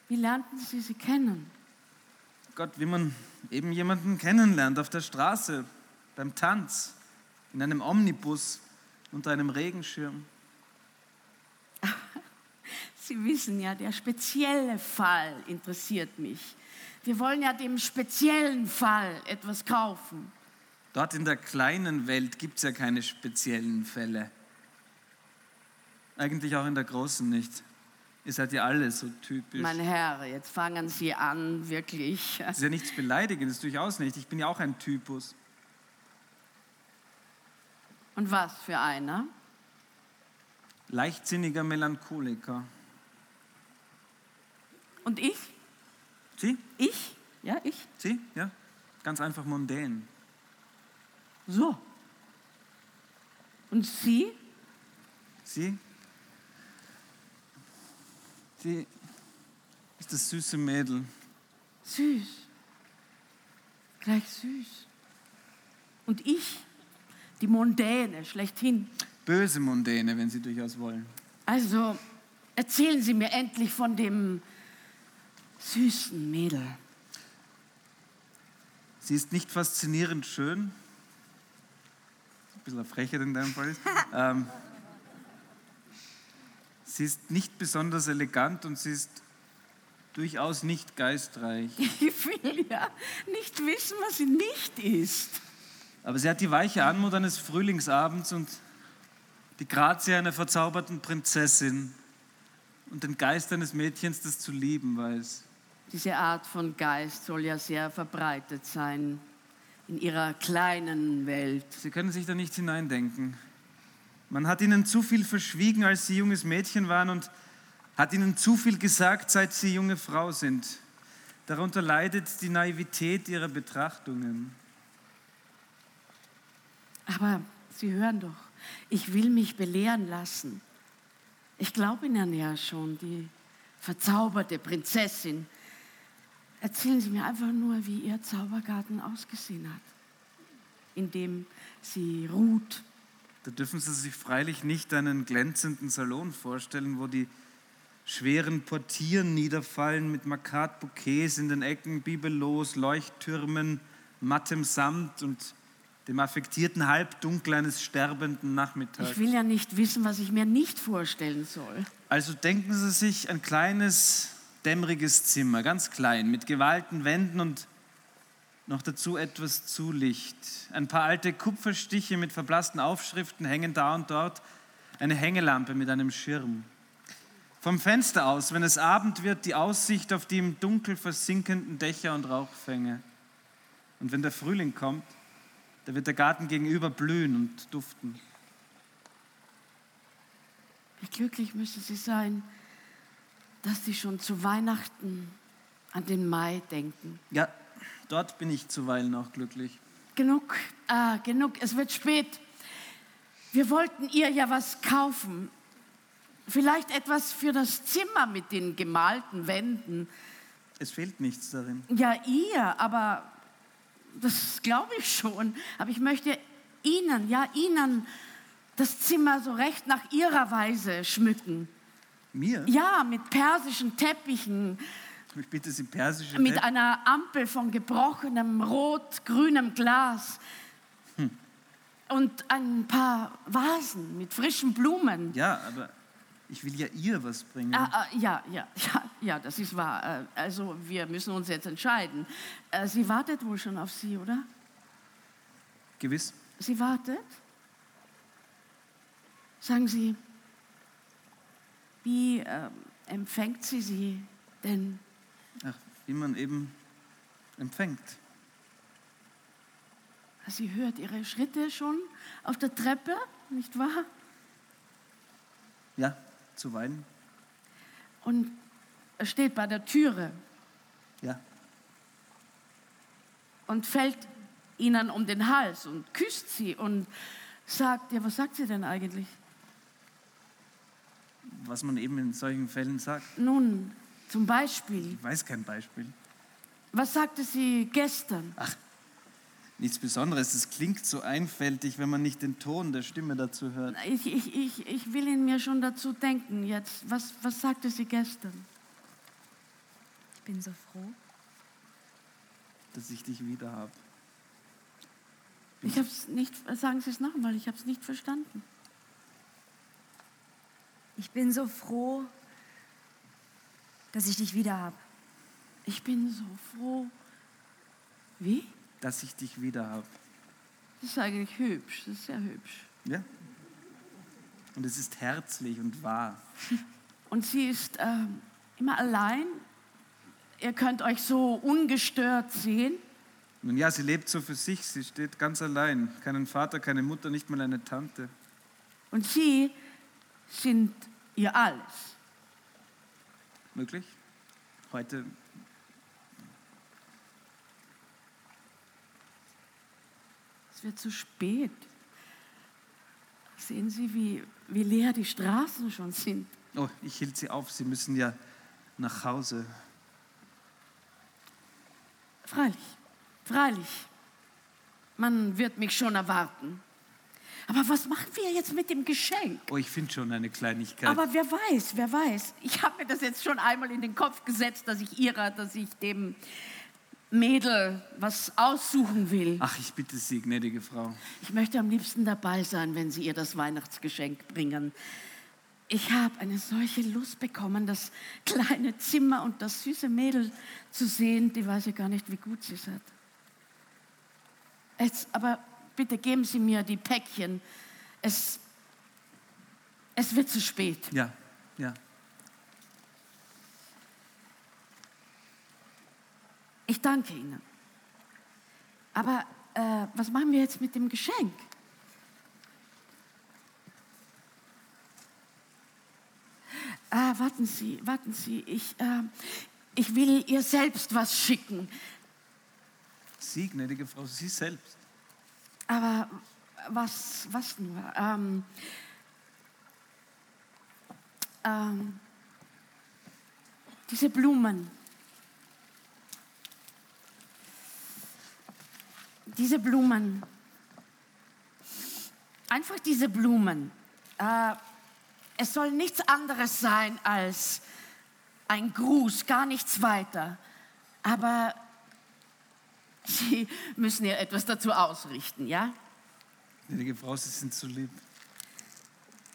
Wie lernten Sie sie kennen? Gott, wie man eben jemanden kennenlernt auf der Straße, beim Tanz, in einem Omnibus, unter einem Regenschirm. Sie wissen ja, der spezielle Fall interessiert mich. Wir wollen ja dem speziellen Fall etwas kaufen. Dort in der kleinen Welt gibt es ja keine speziellen Fälle. Eigentlich auch in der großen nicht. Ihr seid ja alle so typisch. Mein Herr, jetzt fangen Sie an, wirklich. das ist ja nichts Beleidigendes, durchaus nicht. Ich bin ja auch ein Typus. Und was für einer? Leichtsinniger Melancholiker. Und ich? Sie? Ich? Ja, ich? Sie? Ja? Ganz einfach mundän. So. Und Sie? Sie? Sie ist das süße Mädel. Süß. Gleich süß. Und ich? Die Mondäne, schlechthin. Böse Mundäne, wenn Sie durchaus wollen. Also, erzählen Sie mir endlich von dem süßen Mädel. Sie ist nicht faszinierend schön. Ein bisschen Frechheit in deinem Fall. ähm, sie ist nicht besonders elegant und sie ist durchaus nicht geistreich. Ich will ja nicht wissen, was sie nicht ist. Aber sie hat die weiche Anmut eines Frühlingsabends und die Grazie einer verzauberten Prinzessin und den Geist eines Mädchens, das zu lieben weiß. Diese Art von Geist soll ja sehr verbreitet sein in ihrer kleinen Welt. Sie können sich da nicht hineindenken. Man hat ihnen zu viel verschwiegen, als sie junges Mädchen waren und hat ihnen zu viel gesagt, seit sie junge Frau sind. Darunter leidet die Naivität ihrer Betrachtungen. Aber Sie hören doch, ich will mich belehren lassen. Ich glaube Ihnen ja schon, die verzauberte Prinzessin. Erzählen Sie mir einfach nur, wie Ihr Zaubergarten ausgesehen hat, in dem sie ruht. Da dürfen Sie sich freilich nicht einen glänzenden Salon vorstellen, wo die schweren Portieren niederfallen mit Makatbouquets in den Ecken, bibellos, Leuchttürmen, mattem Samt und dem affektierten Halbdunkel eines sterbenden Nachmittags. Ich will ja nicht wissen, was ich mir nicht vorstellen soll. Also denken Sie sich ein kleines, dämmeriges Zimmer, ganz klein, mit gewalten Wänden und noch dazu etwas Zulicht. Ein paar alte Kupferstiche mit verblassten Aufschriften hängen da und dort, eine Hängelampe mit einem Schirm. Vom Fenster aus, wenn es Abend wird, die Aussicht auf die im Dunkel versinkenden Dächer und Rauchfänge. Und wenn der Frühling kommt, da wird der Garten gegenüber blühen und duften. Wie glücklich müsste sie sein, dass sie schon zu Weihnachten an den Mai denken. Ja, dort bin ich zuweilen auch glücklich. Genug, ah, genug, es wird spät. Wir wollten ihr ja was kaufen. Vielleicht etwas für das Zimmer mit den gemalten Wänden. Es fehlt nichts darin. Ja, ihr, aber das glaube ich schon. Aber ich möchte Ihnen, ja, Ihnen das Zimmer so recht nach Ihrer Weise schmücken. Mir? Ja, mit persischen Teppichen, Ich bitte Sie, persische mit Tepp- einer Ampel von gebrochenem rot-grünem Glas und ein paar Vasen mit frischen Blumen. Ja, aber ich will ja ihr was bringen. Ah, ah, ja, ja, ja, ja, das ist wahr. Äh, Also wir müssen uns jetzt entscheiden. Äh, Sie wartet wohl schon auf Sie, oder? Gewiss. Sie wartet? Sagen Sie, wie ähm, empfängt sie sie denn? Ach, wie man eben empfängt. Sie hört ihre Schritte schon auf der Treppe, nicht wahr? Ja, zuweilen. Und er steht bei der Türe Ja. und fällt ihnen um den Hals und küsst sie und sagt, ja, was sagt sie denn eigentlich? Was man eben in solchen Fällen sagt. Nun, zum Beispiel, Ich weiß kein Beispiel. was sagte sie gestern? Nichts Besonderes. Es klingt so einfältig, wenn man nicht den Ton der Stimme dazu hört. Ich, ich, ich, ich will ihn mir schon dazu denken jetzt. Was, was sagte sie gestern? Ich bin so froh. Dass ich dich wieder habe. Ich habe es nicht, sagen Sie es nochmal, ich habe es nicht verstanden. Ich bin so froh, dass ich dich wieder habe. Ich bin so froh. Wie? Dass ich dich wieder habe. Das ist eigentlich hübsch, das ist sehr hübsch. Ja. Und es ist herzlich und wahr. Und sie ist ähm, immer allein. Ihr könnt euch so ungestört sehen. Nun ja, sie lebt so für sich. Sie steht ganz allein. Keinen Vater, keine Mutter, nicht mal eine Tante. Und sie sind ihr alles. Möglich? Heute Es wird zu spät. Sehen Sie, wie, wie leer die Straßen schon sind. Oh, ich hielt sie auf. Sie müssen ja nach Hause. Freilich, freilich. Man wird mich schon erwarten. Aber was machen wir jetzt mit dem Geschenk? Oh, ich finde schon eine Kleinigkeit. Aber wer weiß, wer weiß. Ich habe mir das jetzt schon einmal in den Kopf gesetzt, dass ich ihrer, dass ich dem Mädel was aussuchen will. Ach, ich bitte Sie, gnädige Frau. Ich möchte am liebsten dabei sein, wenn Sie ihr das Weihnachtsgeschenk bringen. Ich habe eine solche Lust bekommen, das kleine Zimmer und das süße Mädel zu sehen. Die weiß ja gar nicht, wie gut sie es hat. Jetzt, aber bitte geben Sie mir die Päckchen. Es, es wird zu spät. Ja, ja. Ich danke Ihnen. Aber äh, was machen wir jetzt mit dem Geschenk? Ah, warten Sie, warten Sie. Ich, äh, ich will ihr selbst was schicken. Sie, gnädige Frau, Sie selbst. Aber was, was nur? Ähm, ähm, diese Blumen. Diese Blumen. Einfach diese Blumen. Äh, es soll nichts anderes sein als ein Gruß, gar nichts weiter. Aber Sie müssen ja etwas dazu ausrichten, ja? Gnädige Frau, Sie sind so lieb.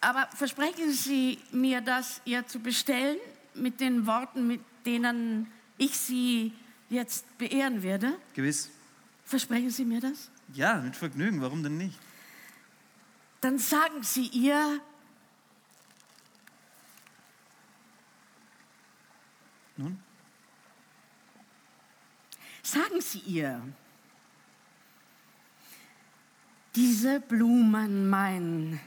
Aber versprechen Sie mir, das ihr zu bestellen mit den Worten, mit denen ich Sie jetzt beehren werde? Gewiss. Versprechen Sie mir das? Ja, mit Vergnügen, warum denn nicht? Dann sagen Sie ihr, Nun? Sagen Sie ihr. Diese Blumen, mein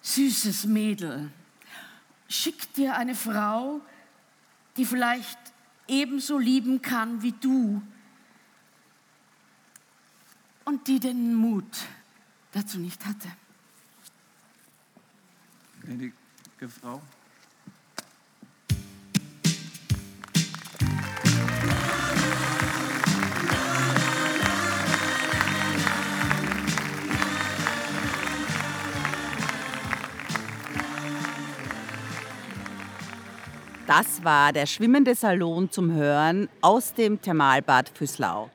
süßes Mädel, schickt dir eine Frau, die vielleicht ebenso lieben kann wie du und die den Mut dazu nicht hatte. Gnädige Frau. Das war der schwimmende Salon zum Hören aus dem Thermalbad Füßlau.